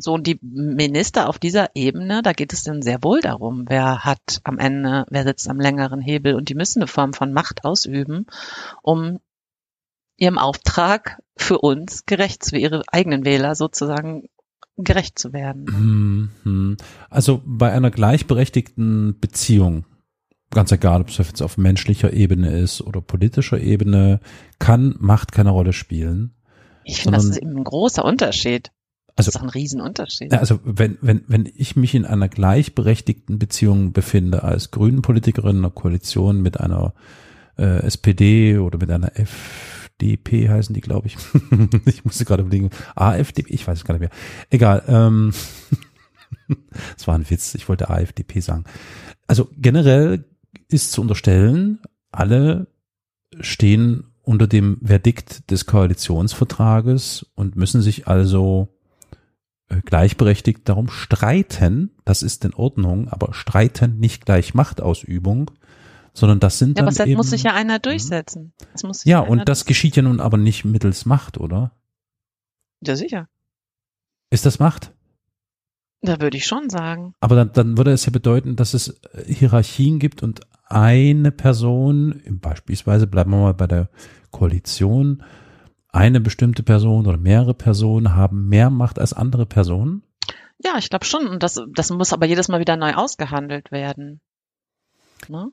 So, und die Minister auf dieser Ebene, da geht es dann sehr wohl darum, wer hat am Ende, wer sitzt am längeren Hebel und die müssen eine Form von Macht ausüben, um ihrem Auftrag für uns gerecht, für ihre eigenen Wähler sozusagen gerecht zu werden.
Mhm. Also bei einer gleichberechtigten Beziehung, ganz egal, ob es jetzt auf menschlicher Ebene ist oder politischer Ebene, kann Macht keine Rolle spielen.
Ich finde, das ist eben ein großer Unterschied. Also, das ist doch ein Riesenunterschied.
Also wenn, wenn, wenn ich mich in einer gleichberechtigten Beziehung befinde als Grünen Politikerin in einer Koalition mit einer äh, SPD oder mit einer F DP heißen die, glaube ich. (laughs) ich musste gerade überlegen. AFDP, ich weiß es gar nicht mehr. Egal. Ähm, (laughs) das war ein Witz. Ich wollte AFDP sagen. Also generell ist zu unterstellen, alle stehen unter dem Verdikt des Koalitionsvertrages und müssen sich also äh, gleichberechtigt darum streiten. Das ist in Ordnung, aber streiten nicht gleich Machtausübung sondern das sind ja, dann aber
das muss sich ja einer mhm. durchsetzen.
ja, und das geschieht ja nun aber nicht mittels Macht, oder?
Ja, sicher.
Ist das Macht?
Da würde ich schon sagen.
Aber dann, dann würde es ja bedeuten, dass es äh, Hierarchien gibt und eine Person, beispielsweise bleiben wir mal bei der Koalition, eine bestimmte Person oder mehrere Personen haben mehr Macht als andere Personen?
Ja, ich glaube schon. Und das, das muss aber jedes Mal wieder neu ausgehandelt werden. Ne?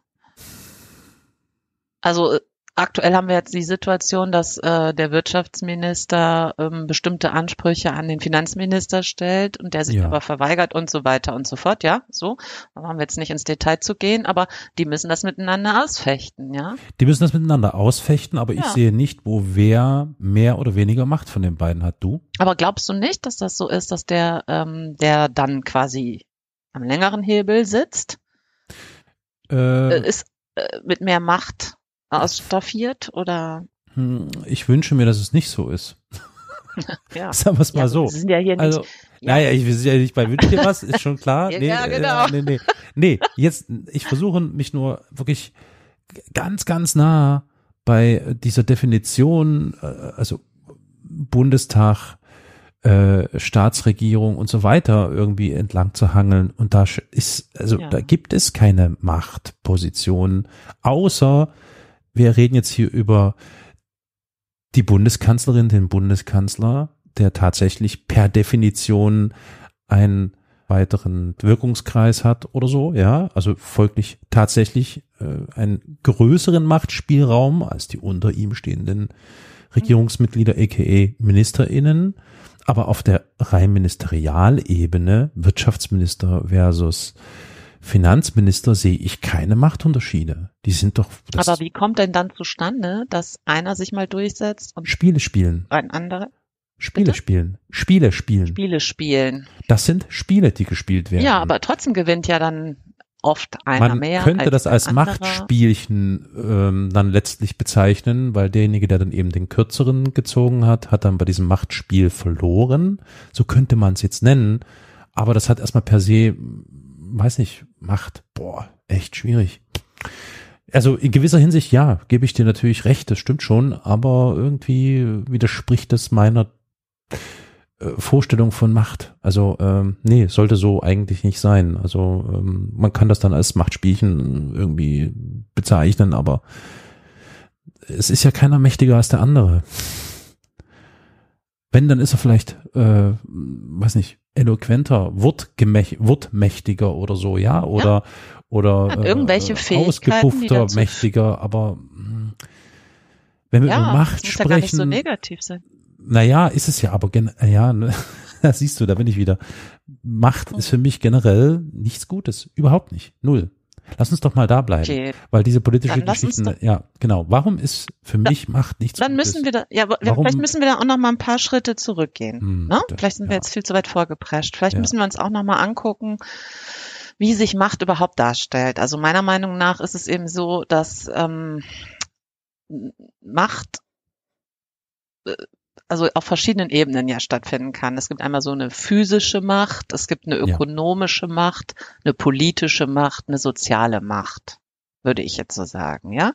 Also Aktuell haben wir jetzt die Situation, dass äh, der Wirtschaftsminister ähm, bestimmte Ansprüche an den Finanzminister stellt und der sich
Ja.
aber verweigert und so weiter und so fort. Ja, so. Da haben wir jetzt nicht ins Detail zu gehen, aber die müssen das miteinander ausfechten, ja.
Die müssen das miteinander ausfechten, aber ich
Ja.
sehe nicht, wo wer mehr oder weniger Macht von den beiden hat. Du?
Aber glaubst du nicht, dass das so ist, dass der, ähm, der dann quasi am längeren Hebel sitzt,
Äh,
äh, ist äh, mit mehr Macht ausstaffiert oder?
hm, ich wünsche mir, dass es nicht so ist. (laughs)
Ja. (laughs)
Sagen wir es mal
ja,
so.
Wir sind ja hier nicht.
Also,
Ja.
naja, ich will ja nicht bei Wünsch dir was, ist schon klar. (laughs)
Ja,
Nee,
ja,
äh,
genau.
nee, nee. nee, jetzt, ich versuche mich nur wirklich ganz, ganz nah bei dieser Definition, äh, also Bundestag, äh, Staatsregierung und so weiter irgendwie entlang zu hangeln. Und da ist, also
Ja.
da gibt es keine Machtposition, außer wir reden jetzt hier über die Bundeskanzlerin, den Bundeskanzler, der tatsächlich per Definition einen weiteren Wirkungskreis hat oder so, ja, also folglich tatsächlich äh, einen größeren Machtspielraum als die unter ihm stehenden Regierungsmitglieder, aka MinisterInnen, aber auf der rein Ministerialebene, Wirtschaftsminister versus Finanzminister, sehe ich keine Machtunterschiede. Die sind doch das
Aber wie kommt denn dann zustande, dass einer sich mal durchsetzt und
Spiele spielen.
ein anderer
Spiele
Bitte?
spielen. Spiele spielen.
Spiele spielen?
Das sind Spiele, die gespielt werden.
Ja, aber trotzdem gewinnt ja dann oft einer
man
mehr.
könnte das
ein
als
anderer.
Machtspielchen ähm, dann letztlich bezeichnen, weil derjenige, der dann eben den kürzeren gezogen hat, hat dann bei diesem Machtspiel verloren. So könnte man es jetzt nennen. Aber das hat erstmal per se, weiß nicht, Macht. Boah, echt schwierig. Also in gewisser Hinsicht, ja, gebe ich dir natürlich recht, das stimmt schon, aber irgendwie widerspricht das meiner äh, Vorstellung von Macht. Also ähm, nee, sollte so eigentlich nicht sein. Also ähm, man kann das dann als Machtspielchen irgendwie bezeichnen, aber es ist ja keiner mächtiger als der andere. Wenn, dann ist er vielleicht, äh, weiß nicht, eloquenter, wortgemech wortmächtiger oder so, ja, oder oder
Hat irgendwelche
äh,
Fähigkeiten,
ausgepuffter, mächtiger, aber mh, wenn wir über
Ja,
Macht
das muss ja gar nicht so
sprechen,
negativ sein.
naja, ist es ja, aber ja, (laughs) ne, da siehst du, da bin ich wieder. Macht ist für mich generell nichts Gutes. Überhaupt nicht. Null. Lass uns doch mal da bleiben.
Okay,
Weil diese politische Geschichten, ja, genau. Warum ist für mich Macht nichts
dann
Gutes?
müssen wir da, ja,
Warum-
vielleicht müssen wir da auch noch mal ein paar Schritte zurückgehen.
Hm,
Ne?
das-
Vielleicht sind wir
ja.
jetzt viel zu weit vorgeprescht. Vielleicht
Ja.
müssen wir uns auch noch mal angucken, wie sich Macht überhaupt darstellt. Also meiner Meinung nach ist es eben so, dass ähm, Macht äh, also auf verschiedenen Ebenen ja stattfinden kann. Es gibt einmal so eine physische Macht, es gibt eine
Ja.
ökonomische Macht, eine politische Macht, eine soziale Macht, würde ich jetzt so sagen, ja.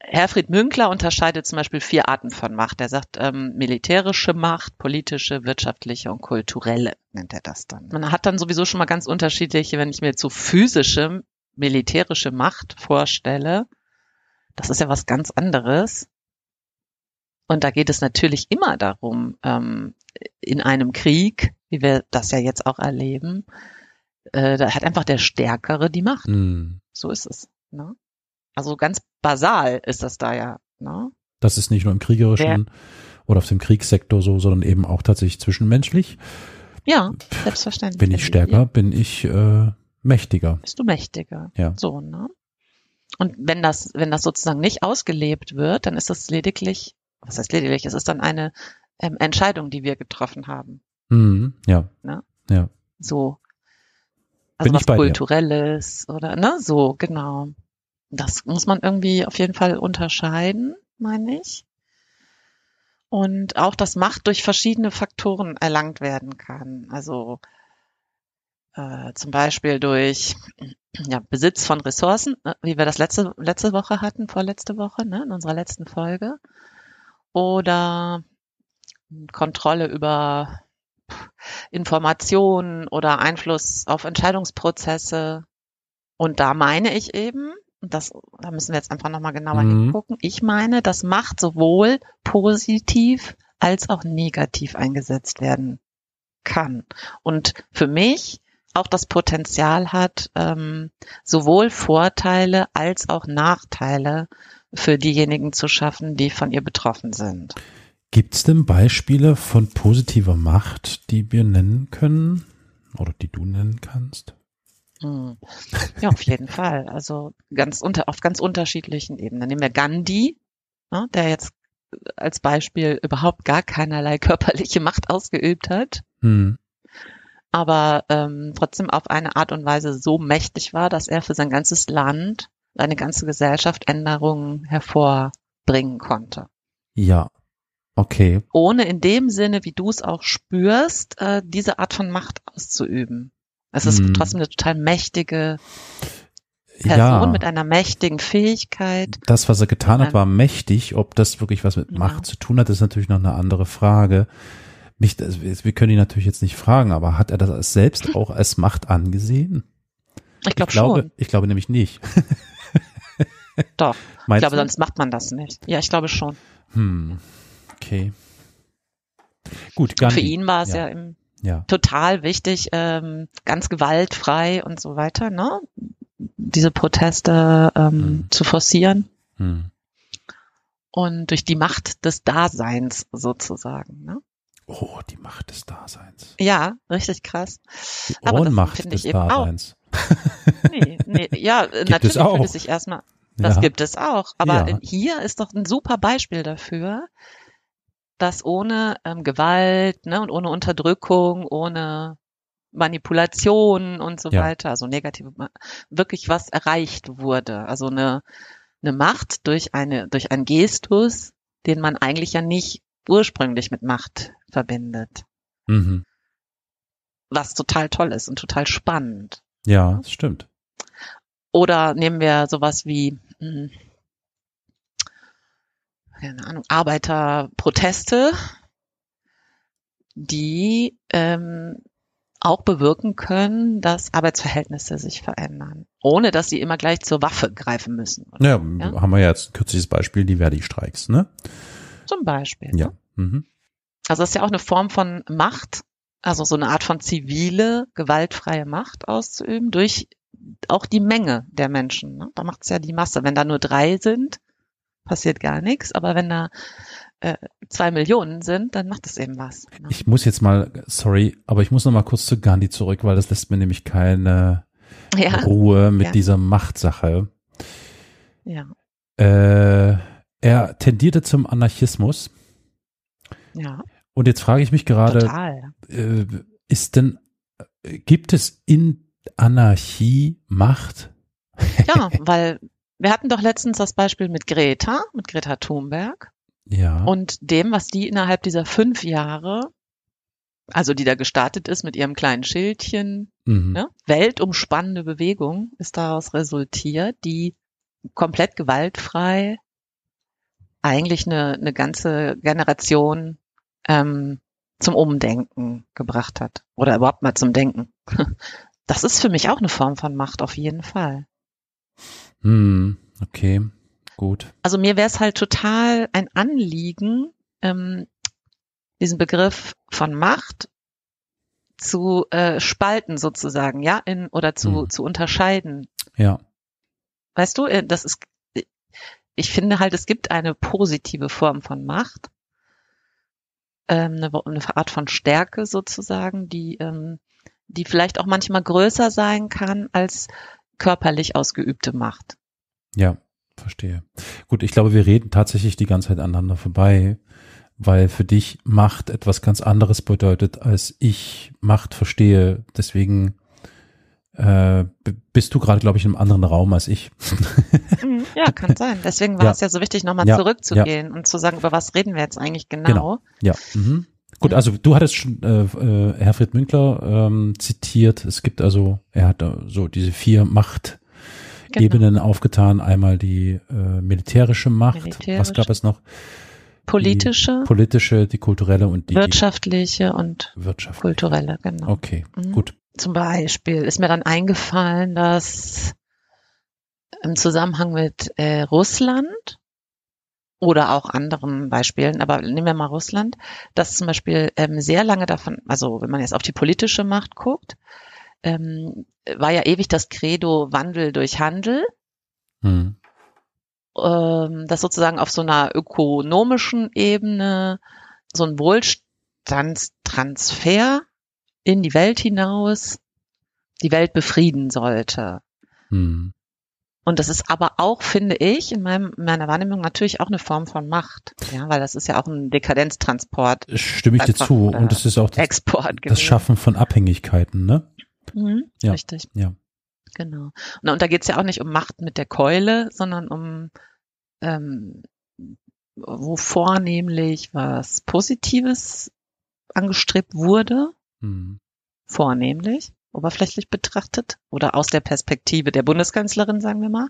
Herfried Münkler unterscheidet zum Beispiel vier Arten von Macht. Er sagt ähm, militärische Macht, politische, wirtschaftliche und kulturelle nennt er das dann. Man hat dann sowieso schon mal ganz unterschiedliche, wenn ich mir jetzt so physische, militärische Macht vorstelle, das ist ja was ganz anderes. Und da geht es natürlich immer darum, ähm, in einem Krieg, wie wir das ja jetzt auch erleben, äh, da hat einfach der Stärkere die Macht.
Hm,
So ist es. Ne? Also ganz basal ist das da ja. Ne?
das ist nicht nur im kriegerischen oder auf dem Kriegssektor so, sondern eben auch tatsächlich zwischenmenschlich.
Ja, selbstverständlich.
Bin ich stärker, bin ich äh, mächtiger.
Bist du mächtiger.
Ja.
So, ne? Und wenn das, wenn das sozusagen nicht ausgelebt wird, dann ist das lediglich, was heißt lediglich, es ist dann eine ähm, Entscheidung, die wir getroffen haben.
Hm, ja.
Ne?
Ja.
So. Also
Bin
was
bei dir.
Kulturelles oder, ne, so, genau. Das muss man irgendwie auf jeden Fall unterscheiden, meine ich. Und auch, dass Macht durch verschiedene Faktoren erlangt werden kann. Also äh, zum Beispiel durch ja, Besitz von Ressourcen, ne, wie wir das letzte, letzte Woche hatten, vorletzte Woche, ne, in unserer letzten Folge. Oder Kontrolle über Informationen oder Einfluss auf Entscheidungsprozesse. Und da meine ich eben, das, da müssen wir jetzt einfach nochmal genauer
Mhm.
hingucken, ich meine, dass Macht sowohl positiv als auch negativ eingesetzt werden kann. Und für mich auch das Potenzial hat, ähm, sowohl Vorteile als auch Nachteile für diejenigen zu schaffen, die von ihr betroffen sind.
Gibt es denn Beispiele von positiver Macht, die wir nennen können oder die du nennen kannst?
Hm. Ja, auf jeden Fall. Also ganz unter, auf ganz unterschiedlichen Ebenen. Nehmen wir Gandhi, ne, der jetzt als Beispiel überhaupt gar keinerlei (laughs) körperliche Macht ausgeübt hat, hm. aber ähm, trotzdem auf eine Art und Weise so mächtig war, dass er für sein ganzes Land, seine ganze Gesellschaft Änderungen hervorbringen konnte.
Ja, okay.
Ohne in dem Sinne, wie du es auch spürst, äh, diese Art von Macht auszuüben. Es ist hm. trotzdem eine total mächtige Person ja, mit einer mächtigen Fähigkeit.
Das, was er getan hat, war mächtig. Ob das wirklich was mit ja. Macht zu tun hat, ist natürlich noch eine andere Frage. Mich, wir können ihn natürlich jetzt nicht fragen, aber hat er das selbst auch als Macht angesehen?
Ich, glaub ich glaube schon.
Ich glaube nämlich nicht. (laughs)
Doch. Ich glaube, du? sonst macht man das nicht. Ja, ich glaube schon.
Hm. Okay. Gut,
Gandhi. Für ihn war es ja, ja im ja. total wichtig, ähm, ganz gewaltfrei und so weiter, ne? diese Proteste ähm, hm. zu forcieren. Hm. Und durch die Macht des Daseins sozusagen. Ne?
Oh, die Macht des Daseins.
Ja, richtig krass.
Die Ohnmacht des Daseins.
nee, nee, ja, (laughs) gibt natürlich würde sich erstmal, das ja. gibt es auch. Aber ja. hier ist doch ein super Beispiel dafür, dass ohne ähm, Gewalt ne, und ohne Unterdrückung, ohne Manipulation und so ja. weiter, also negative, wirklich was erreicht wurde. Also eine, eine Macht durch eine, durch einen Gestus, den man eigentlich ja nicht ursprünglich mit Macht verbindet. Mhm. Was total toll ist und total spannend.
Ja, das stimmt.
Oder nehmen wir sowas wie, mh, hm, keine Ahnung, Arbeiterproteste, die ähm, auch bewirken können, dass Arbeitsverhältnisse sich verändern, ohne dass sie immer gleich zur Waffe greifen müssen.
Ja, ja, haben wir ja jetzt ein kürzliches Beispiel, die Verdi-Streiks, ne?
Zum Beispiel.
Ja. Mhm.
Also das ist ja auch eine Form von Macht, also so eine Art von zivile, gewaltfreie Macht auszuüben durch auch die Menge der Menschen. Ne? Da macht es ja die Masse. Wenn da nur drei sind, passiert gar nichts. Aber wenn da äh, zwei Millionen sind, dann macht das eben was.
Ne? Ich muss jetzt mal, sorry, aber ich muss noch mal kurz zu Gandhi zurück, weil das lässt mir nämlich keine ja. Ruhe mit ja. dieser Machtsache.
Ja.
Äh, er tendierte zum Anarchismus.
Ja.
Und jetzt frage ich mich gerade, äh, ist denn, äh, gibt es in Anarchie Macht? (laughs)
Ja, weil wir hatten doch letztens das Beispiel mit Greta, mit Greta Thunberg.
Ja.
Und dem, was die innerhalb dieser fünf Jahre, also die da gestartet ist mit ihrem kleinen Schildchen, mhm. ne, weltumspannende Bewegung ist daraus resultiert, die komplett gewaltfrei eigentlich eine, eine ganze Generation ähm, zum Umdenken gebracht hat. Oder überhaupt mal zum Denken. (laughs) Das ist für mich auch eine Form von Macht, auf jeden Fall.
Hm, okay. Gut.
Also mir wäre es halt total ein Anliegen, ähm, diesen Begriff von Macht zu äh, spalten sozusagen, ja, in oder zu hm. zu unterscheiden.
Ja.
Weißt du, äh, das ist ich finde halt, es gibt eine positive Form von Macht, ähm, eine, eine Art von Stärke sozusagen, die ähm, die vielleicht auch manchmal größer sein kann als körperlich ausgeübte Macht.
Ja. Verstehe. Gut, ich glaube, wir reden tatsächlich die ganze Zeit aneinander vorbei, weil für dich Macht etwas ganz anderes bedeutet, als ich Macht verstehe. Deswegen äh, bist du gerade, glaube ich, in einem anderen Raum als ich.
Mhm, ja, kann (laughs) sein. Deswegen war ja. es ja so wichtig, nochmal ja. zurückzugehen ja. und zu sagen, über was reden wir jetzt eigentlich genau. genau.
Ja. Mhm. Gut, also du hattest schon äh, äh, Herfried Münkler ähm, zitiert. Es gibt also, er hat so diese vier Macht genau. Ebenen aufgetan. Einmal die äh, militärische Macht. Militärisch. Was gab es noch?
Politische.
Die politische, die kulturelle und die
wirtschaftliche und
wirtschaftliche.
kulturelle, genau.
Okay, mhm. gut.
Zum Beispiel ist mir dann eingefallen, dass im Zusammenhang mit äh, Russland oder auch anderen Beispielen, aber nehmen wir mal Russland, dass zum Beispiel ähm, sehr lange davon, also wenn man jetzt auf die politische Macht guckt, ähm, war ja ewig das Credo Wandel durch Handel. Hm. ähm, dass sozusagen auf so einer ökonomischen Ebene so ein Wohlstandstransfer in die Welt hinaus die Welt befrieden sollte.
Hm.
Und das ist aber auch, finde ich, in meinem, meiner Wahrnehmung natürlich auch eine Form von Macht. Ja, weil das ist ja auch ein Dekadenztransport.
Stimme ich dir zu. Und es ist auch das,
Export
das. Schaffen von Abhängigkeiten, ne?
Mhm,
Ja.
Richtig.
Ja.
Genau. Und, und da geht's ja auch nicht um Macht mit der Keule, sondern um ähm, wo vornehmlich was Positives angestrebt wurde,
Hm.
vornehmlich, oberflächlich betrachtet, oder aus der Perspektive der Bundeskanzlerin, sagen wir mal,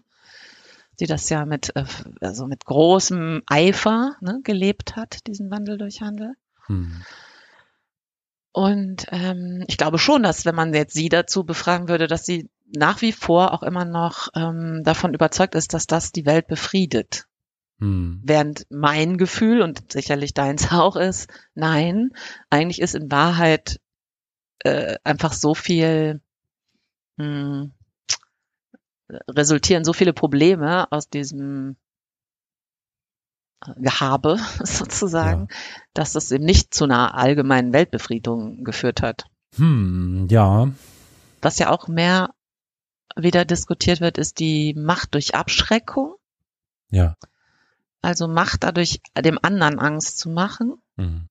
die das ja mit, äh, also mit großem Eifer ne, gelebt hat, diesen Wandel durch Handel.
Hm.
Und ähm, ich glaube schon, dass wenn man jetzt sie dazu befragen würde, dass sie nach wie vor auch immer noch ähm, davon überzeugt ist, dass das die Welt befriedet.
Hm.
Während mein Gefühl und sicherlich deins (laughs) auch ist, nein, eigentlich ist in Wahrheit äh, einfach so viel, mh, resultieren so viele Probleme aus diesem äh, Gehabe (laughs) sozusagen, dass das eben nicht zu einer allgemeinen Weltbefriedung geführt hat.
Hm, ja.
Was ja auch mehr wieder diskutiert wird, ist die Macht durch Abschreckung.
Ja.
Also Macht dadurch, dem anderen Angst zu machen,
Hm.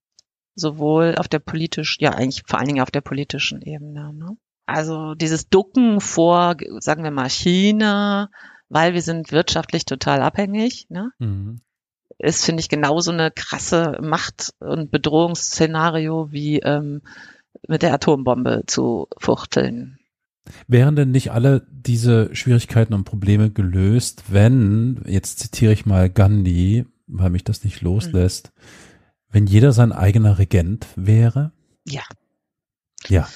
Sowohl auf der politisch, ja eigentlich vor allen Dingen auf der politischen Ebene. Ne? Also dieses Ducken vor, sagen wir mal, China, weil wir sind wirtschaftlich total abhängig, ne?
Hm.
ist, finde ich, genauso eine krasse Macht- und Bedrohungsszenario wie ähm, mit der Atombombe zu fuchteln.
Wären denn nicht alle diese Schwierigkeiten und Probleme gelöst, wenn, jetzt zitiere ich mal Gandhi, weil mich das nicht loslässt, wenn jeder sein eigener Regent wäre?
Ja.
Ja.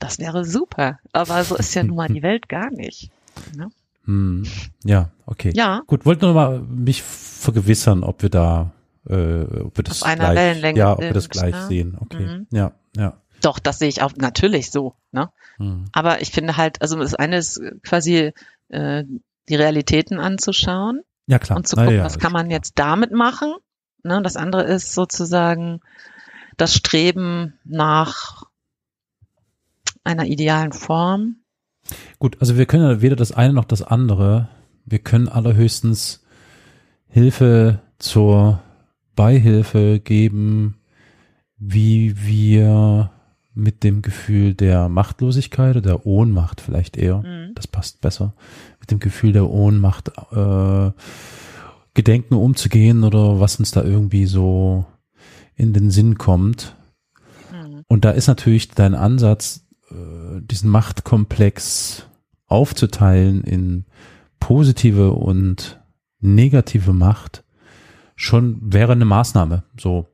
Das wäre super. Aber so ist ja nun mal die Welt gar nicht. Ne?
Hm. Ja, okay.
Ja,
Gut, wollte nur mal mich vergewissern, ob wir da, äh, ob wir das
Auf einer
gleich,
Wellenlänge
ja, ob wir das gleich
ne?
sehen. Okay.
Mhm.
Ja, ja.
doch, das sehe ich auch natürlich so. Ne?
Hm.
Aber ich finde halt, also das eine ist quasi äh, die Realitäten anzuschauen
Ja, klar.
und zu gucken,
ja,
was
ist
kann man jetzt damit machen. Ne? Das andere ist sozusagen das Streben nach einer idealen Form.
Gut, also wir können weder das eine noch das andere. Wir können allerhöchstens Hilfe zur Beihilfe geben, wie wir mit dem Gefühl der Machtlosigkeit oder der Ohnmacht vielleicht eher,
Mhm.
das passt besser, mit dem Gefühl der Ohnmacht äh, gedenken umzugehen oder was uns da irgendwie so in den Sinn kommt.
Mhm.
Und da ist natürlich dein Ansatz, äh, diesen Machtkomplex aufzuteilen in positive und negative Macht, schon wäre eine Maßnahme. So.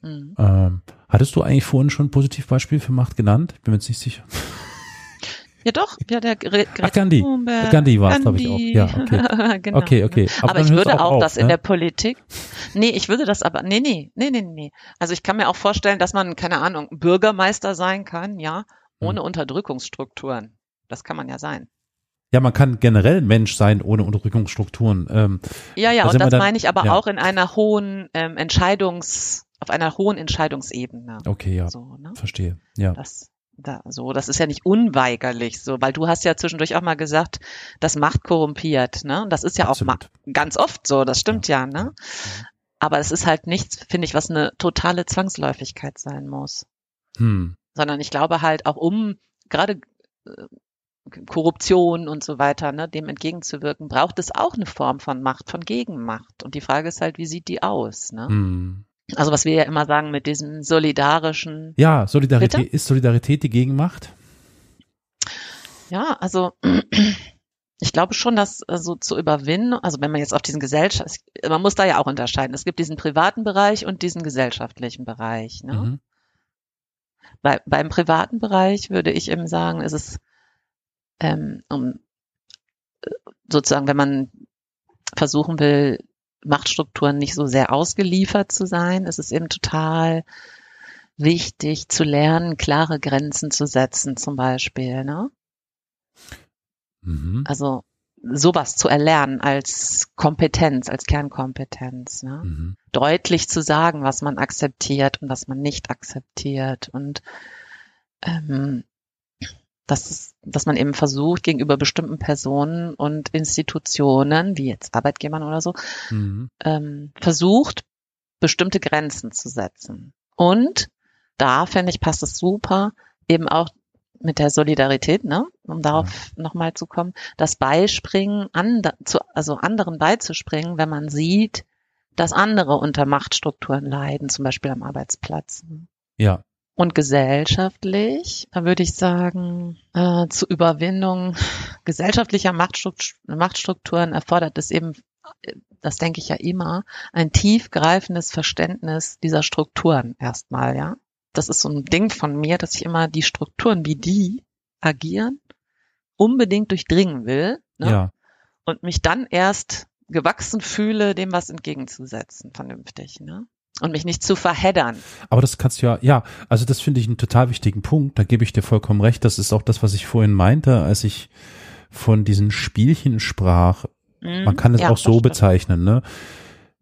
Mhm.
Ähm, hattest du eigentlich vorhin schon ein Positivbeispiel für Macht genannt? Ich bin mir jetzt nicht sicher.
Ja doch, ja der Gre
Ach, Gandhi.
Thunberg,
Gandhi war es, glaube ich, auch. Ja, (laughs) okay.
genau,
Okay, okay. Aber
Aber, ich würde
auch auf,
das in
ne?
der Politik. Nee, ich würde das aber, nee, nee, nee, nee, nee. Also ich kann mir auch vorstellen, dass man, keine Ahnung, Bürgermeister sein kann, ja, ohne Unterdrückungsstrukturen. Das kann man ja sein.
Ja, man kann generell Mensch sein ohne Unterdrückungsstrukturen. Ähm,
Ja, ja,
Da
und das
dann-
meine ich aber
ja.
auch in einer hohen ähm, Entscheidungs, auf einer hohen Entscheidungsebene.
okay, ja,
So, ne?
verstehe. Ja.
Das, da, so, das ist ja nicht unweigerlich so, weil du hast ja zwischendurch auch mal gesagt, dass Macht korrumpiert, ne? Und das ist ja auch
Absolut.
ganz oft so, das stimmt ja, ne? Aber es ist halt nichts, finde ich, was eine totale Zwangsläufigkeit sein muss.
Hm.
Sondern ich glaube halt auch um gerade äh, Korruption und so weiter, ne, dem entgegenzuwirken, braucht es auch eine Form von Macht, von Gegenmacht. Und die Frage ist halt, wie sieht die aus? Ne?
Hm.
Also was wir ja immer sagen mit diesem solidarischen,
Ja, Solidarität
Bitte?
ist Solidarität die Gegenmacht?
ja, also (clears throat) ich glaube schon, dass also zu überwinden, also wenn man jetzt auf diesen Gesellschaft, man muss da ja auch unterscheiden. Es gibt diesen privaten Bereich und diesen gesellschaftlichen Bereich. Ne?
Mhm.
Bei, beim privaten Bereich würde ich eben sagen, ist es ähm, um äh, sozusagen, wenn man versuchen will, Machtstrukturen nicht so sehr ausgeliefert zu sein, ist es eben total wichtig zu lernen, klare Grenzen zu setzen, zum Beispiel. Ne?
Mhm.
Also sowas zu erlernen als Kompetenz, als Kernkompetenz. Ne? Mhm. Deutlich zu sagen, was man akzeptiert und was man nicht akzeptiert und ähm, dass, dass man eben versucht, gegenüber bestimmten Personen und Institutionen, wie jetzt Arbeitgebern oder so, mhm. ähm, versucht, bestimmte Grenzen zu setzen. Und da, finde ich, passt es super, eben auch mit der Solidarität, ne, um darauf ja. nochmal zu kommen, das Beispringen, and, zu, also anderen beizuspringen, wenn man sieht, dass andere unter Machtstrukturen leiden, zum Beispiel am Arbeitsplatz.
Ja.
Und gesellschaftlich, da würde ich sagen, äh, zur Überwindung gesellschaftlicher Machtstrukturen erfordert es eben, das denke ich ja immer, ein tiefgreifendes Verständnis dieser Strukturen erstmal, ja. Das ist so ein Ding von mir, dass ich immer die Strukturen, wie die agieren, unbedingt durchdringen will. Ne? Ja. Und mich dann erst gewachsen fühle, dem was entgegenzusetzen, vernünftig. Ne? Und mich nicht zu verheddern.
Aber das kannst du ja, ja, also das finde ich einen total wichtigen Punkt. Da gebe ich dir vollkommen recht. Das ist auch das, was ich vorhin meinte, als ich von diesen Spielchen sprach. Mhm, Man kann es ja, auch so bezeichnen, ne?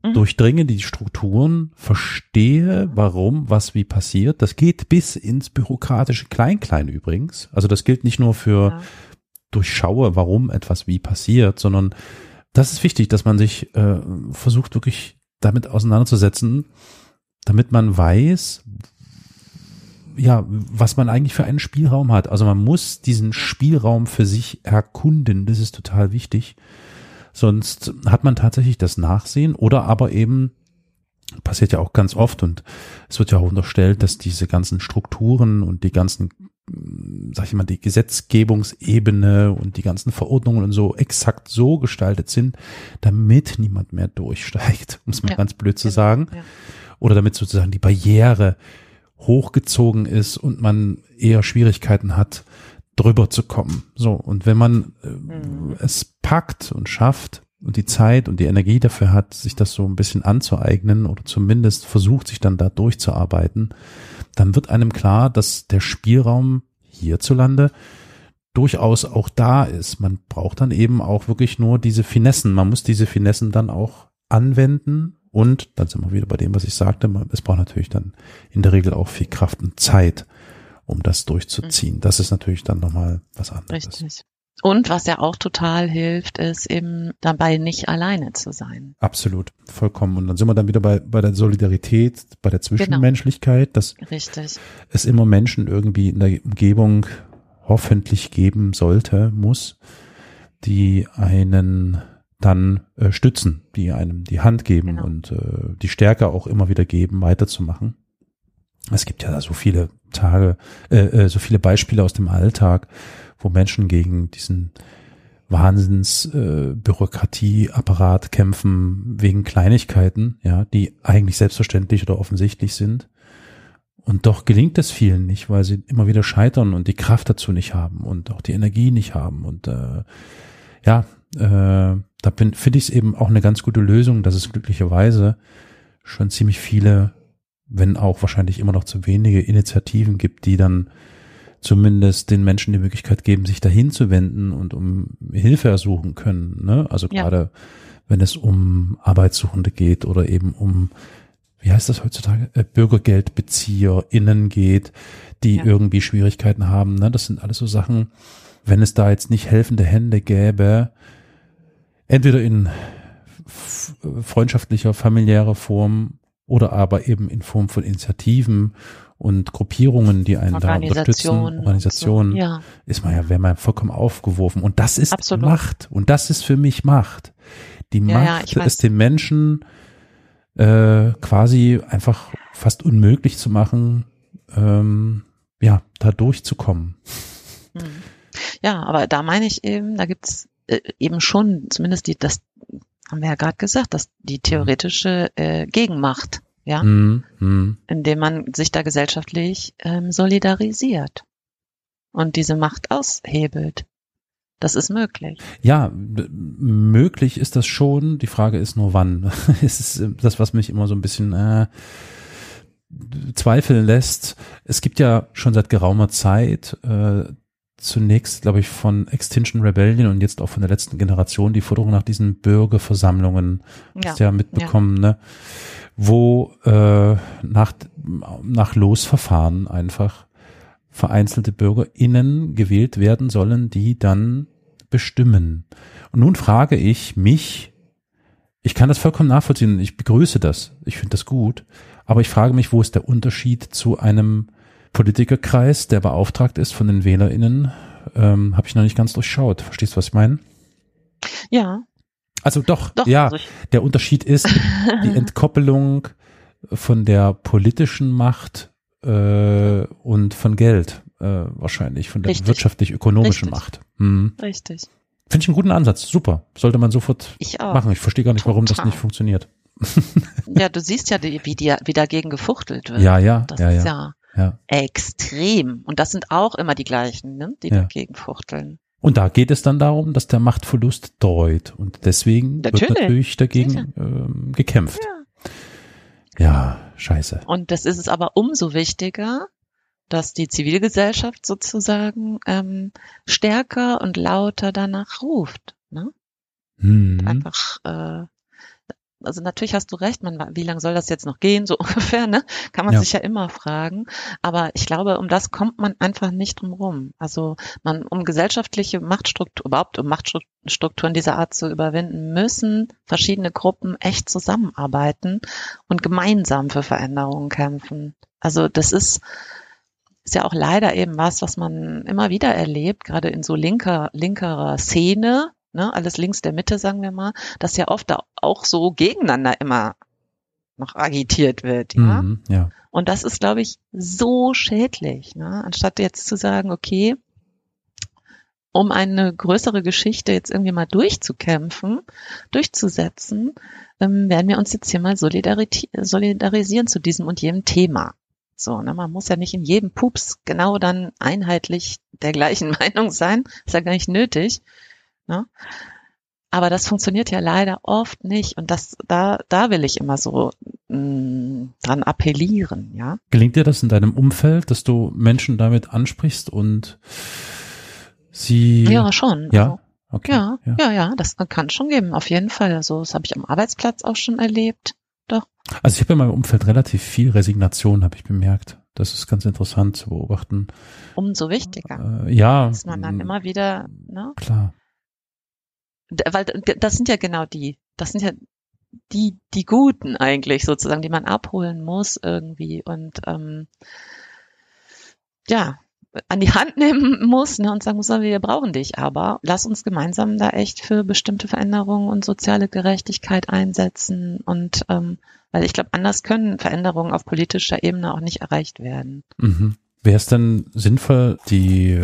Mhm. Durchdringe die Strukturen, verstehe, warum, was wie passiert. Das geht bis ins bürokratische Kleinklein übrigens. Also das gilt nicht nur für ja. durchschaue, warum etwas wie passiert, sondern das ist wichtig, dass man sich äh, versucht wirklich damit auseinanderzusetzen, damit man weiß, ja, was man eigentlich für einen Spielraum hat. Also man muss diesen Spielraum für sich erkunden. Das ist total wichtig. Sonst hat man tatsächlich das Nachsehen oder aber eben passiert ja auch ganz oft und es wird ja auch unterstellt, dass diese ganzen Strukturen und die ganzen sag ich mal, die Gesetzgebungsebene und die ganzen Verordnungen und so exakt so gestaltet sind, damit niemand mehr durchsteigt, (laughs) um es mal ja, ganz blöd zu genau, sagen. Ja. Oder damit sozusagen die Barriere hochgezogen ist und man eher Schwierigkeiten hat, drüber zu kommen. So, und wenn man äh, mhm. es packt und schafft und die Zeit und die Energie dafür hat, sich das so ein bisschen anzueignen oder zumindest versucht, sich dann da durchzuarbeiten, dann wird einem klar, dass der Spielraum hierzulande durchaus auch da ist. Man braucht dann eben auch wirklich nur diese Finessen. Man muss diese Finessen dann auch anwenden und dann sind wir wieder bei dem, was ich sagte. Es braucht natürlich dann in der Regel auch viel Kraft und Zeit, um das durchzuziehen. Mhm. Das ist natürlich dann nochmal was anderes. Richtig.
Und was ja auch total hilft, ist eben dabei nicht alleine zu sein.
Absolut, vollkommen. Und dann sind wir dann wieder bei, bei der Solidarität, bei der genau. Zwischenmenschlichkeit, genau. dass Richtig. es immer Menschen irgendwie in der Umgebung hoffentlich geben sollte, muss, die einen dann äh, stützen, die einem die Hand geben genau. und äh, die Stärke auch immer wieder geben, weiterzumachen. Es gibt ja so viele Tage, äh, äh, so viele Beispiele aus dem Alltag, wo Menschen gegen diesen Wahnsinns äh, Bürokratieapparat kämpfen wegen Kleinigkeiten, ja, die eigentlich selbstverständlich oder offensichtlich sind. Und doch gelingt es vielen nicht, weil sie immer wieder scheitern und die Kraft dazu nicht haben und auch die Energie nicht haben. Und äh, ja, äh, da finde ich es eben auch eine ganz gute Lösung, dass es glücklicherweise schon ziemlich viele, wenn auch wahrscheinlich immer noch zu wenige Initiativen gibt, die dann zumindest den Menschen die Möglichkeit geben, sich dahin zu wenden und um Hilfe ersuchen können. Ne? Also ja. gerade wenn es um Arbeitssuchende geht oder eben um, wie heißt das heutzutage, äh, BürgergeldbezieherInnen geht, die ja. irgendwie Schwierigkeiten haben. Ne? Das sind alles so Sachen, wenn es da jetzt nicht helfende Hände gäbe, entweder in freundschaftlicher, familiärer Form oder aber eben in Form von Initiativen und Gruppierungen, die einen da unterstützen, Organisationen, so, ja. ist man ja, wäre man vollkommen aufgeworfen. Und das ist Absolut. Macht. Und das ist für mich Macht. Die ja, Macht ja, ist den Menschen äh, quasi einfach fast unmöglich zu machen, ähm, ja, da durchzukommen.
Hm. Ja, aber da meine ich eben, da gibt's äh, eben schon, zumindest die, das haben wir ja gerade gesagt, dass die theoretische äh, Gegenmacht ja, mm, mm. indem man sich da gesellschaftlich ähm, solidarisiert und diese Macht aushebelt. Das ist möglich.
Ja, möglich ist das schon. Die Frage ist nur wann. (laughs) es ist äh, das, was mich immer so ein bisschen äh, zweifeln lässt. Es gibt ja schon seit geraumer Zeit äh, zunächst, glaube ich, von Extinction Rebellion und jetzt auch von der letzten Generation die Forderung nach diesen Bürgerversammlungen, ja, hast du ja mitbekommen, ja. ne? Wo äh, nach, nach Losverfahren einfach vereinzelte BürgerInnen gewählt werden sollen, die dann bestimmen. Und nun frage ich mich, ich kann das vollkommen nachvollziehen, ich begrüße das, ich finde das gut, aber ich frage mich, wo ist der Unterschied zu einem Politikerkreis, der beauftragt ist von den WählerInnen, ähm, habe ich noch nicht ganz durchschaut. Verstehst du, was ich meine?
Ja.
Also doch, doch ja. Also der Unterschied ist die (laughs) Entkoppelung von der politischen Macht äh, und von Geld äh, wahrscheinlich, von der wirtschaftlich-ökonomischen Macht.
Hm. Richtig.
Finde ich einen guten Ansatz. Super. Sollte man sofort
ich
machen. Ich verstehe gar nicht, Total. warum das nicht funktioniert.
ja, du siehst ja, wie, die, wie dagegen gefuchtelt wird.
Ja, ja.
Das
ja,
ist ja. ja, extrem. Und das sind auch immer die gleichen, ne, die ja. dagegen fuchteln.
Und da geht es dann darum, dass der Machtverlust dreut. Und deswegen natürlich. wird natürlich dagegen ähm, gekämpft. Ja. ja, scheiße.
Und das ist es aber umso wichtiger, dass die Zivilgesellschaft sozusagen ähm, stärker und lauter danach ruft. Ne? Hm. Einfach äh, also natürlich hast du recht, man, wie lange soll das jetzt noch gehen, so (laughs) ungefähr, ne? Kann man ja. sich ja immer fragen. Aber ich glaube, um das kommt man einfach nicht drum rum. Also man, um gesellschaftliche Machtstruktur, überhaupt um Machtstrukturen dieser Art zu überwinden, müssen verschiedene Gruppen echt zusammenarbeiten und gemeinsam für Veränderungen kämpfen. Also das ist, ist ja auch leider eben was, was man immer wieder erlebt, gerade in so linker, linkerer Szene, ne, alles links der Mitte, sagen wir mal, dass ja oft auch so gegeneinander immer noch agitiert wird, ja. Mhm, ja. Und das ist, glaube ich, so schädlich, ne? anstatt jetzt zu sagen, okay, um eine größere Geschichte jetzt irgendwie mal durchzukämpfen, durchzusetzen, ähm, werden wir uns jetzt hier mal solidarisieren zu diesem und jenem Thema. So, ne, man muss ja nicht in jedem Pups genau dann einheitlich der gleichen (laughs) Meinung sein, ist ja gar nicht nötig. Ne? Aber das funktioniert ja leider oft nicht und das, da, da will ich immer so mh, mm, dran appellieren, ja.
Gelingt dir das in deinem Umfeld, dass du Menschen damit ansprichst und sie.
Ja, schon.
Ja.
Also, okay. Ja, ja, ja, ja, das kann schon geben, auf jeden Fall. Also das habe ich am Arbeitsplatz auch schon erlebt. Doch.
Also ich habe in meinem Umfeld relativ viel Resignation, habe ich bemerkt. Das ist ganz interessant zu beobachten.
Umso wichtiger.
Äh, ja.
Dass man dann immer wieder, ne?
Klar
weil das sind ja genau die, das sind ja die, die Guten eigentlich sozusagen, die man abholen muss irgendwie und ähm, ja, an die Hand (laughs) nehmen muss ne, und sagen muss, wir brauchen dich, aber lass uns gemeinsam da echt für bestimmte Veränderungen und soziale Gerechtigkeit einsetzen und ähm, weil ich glaube, anders können Veränderungen auf politischer Ebene auch nicht erreicht werden.
Mhm. Wäre es denn sinnvoll, die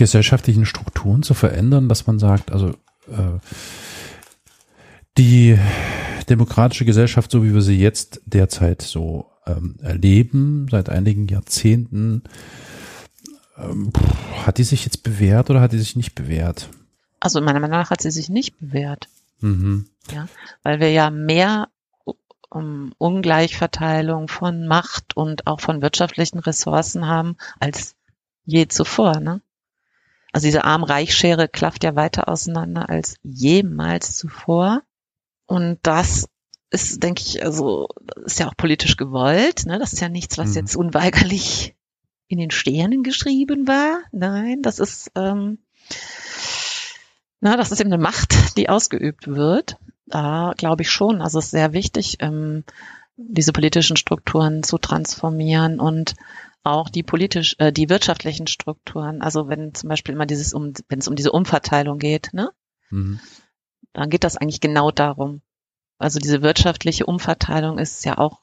gesellschaftlichen Strukturen zu verändern, dass man sagt, also äh, die demokratische Gesellschaft, so wie wir sie jetzt derzeit so ähm, erleben, seit einigen Jahrzehnten, ähm, hat die sich jetzt bewährt oder hat die sich nicht bewährt?
Also meiner Meinung nach hat sie sich nicht bewährt.
Mhm.
Ja, weil wir ja mehr um, Ungleichverteilung von Macht und auch von wirtschaftlichen Ressourcen haben als je zuvor. Ne? Also diese Arm-Reich-Schere klafft ja weiter auseinander als jemals zuvor. Und das ist, denke ich, also ist ja auch politisch gewollt. Ne? Das ist ja nichts, was mhm. jetzt unweigerlich in den Sternen geschrieben war. Nein, das ist, ähm, na, das ist eben eine Macht, die ausgeübt wird. Da glaube ich schon. Also es ist sehr wichtig, ähm, diese politischen Strukturen zu transformieren und auch die politisch, äh, die wirtschaftlichen Strukturen. Also wenn zum Beispiel immer dieses um, wenn es um diese Umverteilung geht, ne, mhm. dann geht das eigentlich genau darum. Also diese wirtschaftliche Umverteilung ist ja auch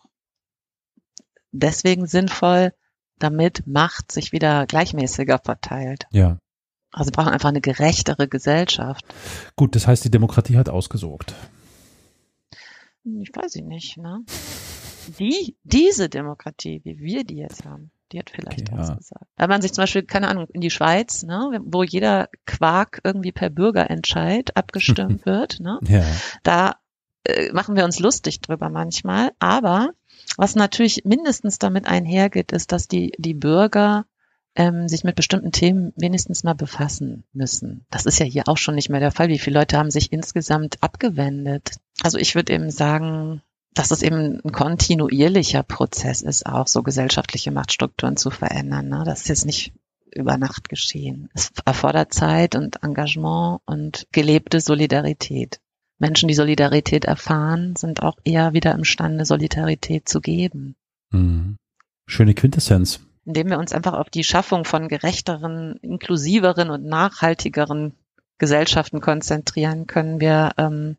deswegen sinnvoll, damit Macht sich wieder gleichmäßiger verteilt.
Ja.
Also wir brauchen einfach eine gerechtere Gesellschaft.
Gut, das heißt, die Demokratie hat ausgesorgt.
Ich weiß nicht, ne? Die, diese Demokratie, wie wir die jetzt haben. Die hat vielleicht okay, was ja. gesagt. Wenn man sich zum Beispiel, keine Ahnung, in die Schweiz, ne, wo jeder Quark irgendwie per Bürgerentscheid abgestimmt (laughs) wird, ne,
ja.
da äh, machen wir uns lustig drüber manchmal. Aber was natürlich mindestens damit einhergeht, ist, dass die, die Bürger ähm, sich mit bestimmten Themen wenigstens mal befassen müssen. Das ist ja hier auch schon nicht mehr der Fall. Wie viele Leute haben sich insgesamt abgewendet? Also ich würde eben sagen, dass es eben ein kontinuierlicher Prozess ist, auch so gesellschaftliche Machtstrukturen zu verändern. Ne? Das ist jetzt nicht über Nacht geschehen. Es erfordert Zeit und Engagement und gelebte Solidarität. Menschen, die Solidarität erfahren, sind auch eher wieder imstande, Solidarität zu geben.
Mhm. Schöne Quintessenz.
Indem wir uns einfach auf die Schaffung von gerechteren, inklusiveren und nachhaltigeren Gesellschaften konzentrieren, können wir ähm,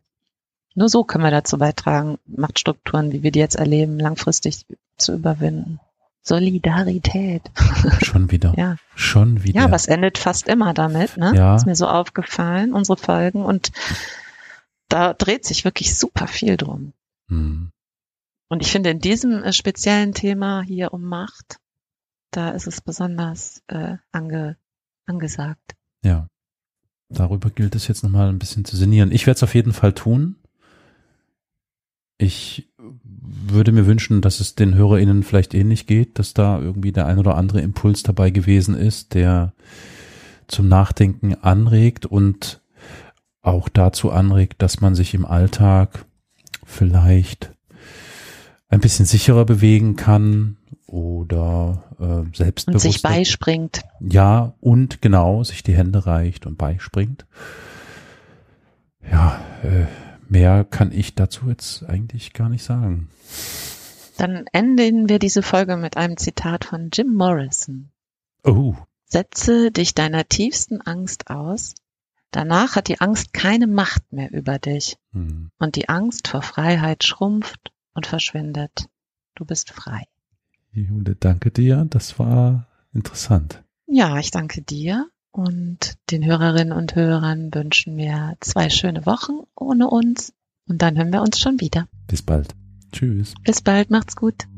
nur so können wir dazu beitragen, Machtstrukturen, wie wir die jetzt erleben, langfristig zu überwinden. Solidarität. (laughs)
Schon wieder.
ja.
Schon wieder.
Ja, aber es endet fast immer damit, ne?
Ja.
Ist mir so aufgefallen, unsere Folgen. Und da dreht sich wirklich super viel drum.
Hm.
Und ich finde, in diesem äh, speziellen Thema hier um Macht, da ist es besonders äh, ange, angesagt.
Ja. Darüber gilt es jetzt nochmal ein bisschen zu sinnieren. Ich werde es auf jeden Fall tun. Ich würde mir wünschen, dass es den HörerInnen vielleicht ähnlich geht, dass da irgendwie der ein oder andere Impuls dabei gewesen ist, der zum Nachdenken anregt und auch dazu anregt, dass man sich im Alltag vielleicht ein bisschen sicherer bewegen kann oder äh, selbstbewusster.
Und sich beispringt.
Ja, und genau, sich die Hände reicht und beispringt. Ja, äh, mehr kann ich dazu jetzt eigentlich gar nicht sagen.
Dann enden wir diese Folge mit einem Zitat von Jim Morrison.
Oh,
Setze dich deiner tiefsten Angst aus. Danach hat die Angst keine Macht mehr über dich.
hm.
Und die Angst vor Freiheit schrumpft und verschwindet. Du bist frei.
Jule, danke dir. Das war interessant.
Ja, ich danke dir und den Hörerinnen und Hörern wünschen wir zwei schöne Wochen ohne uns und dann hören wir uns schon wieder.
Bis bald. Tschüss.
Bis bald, macht's gut.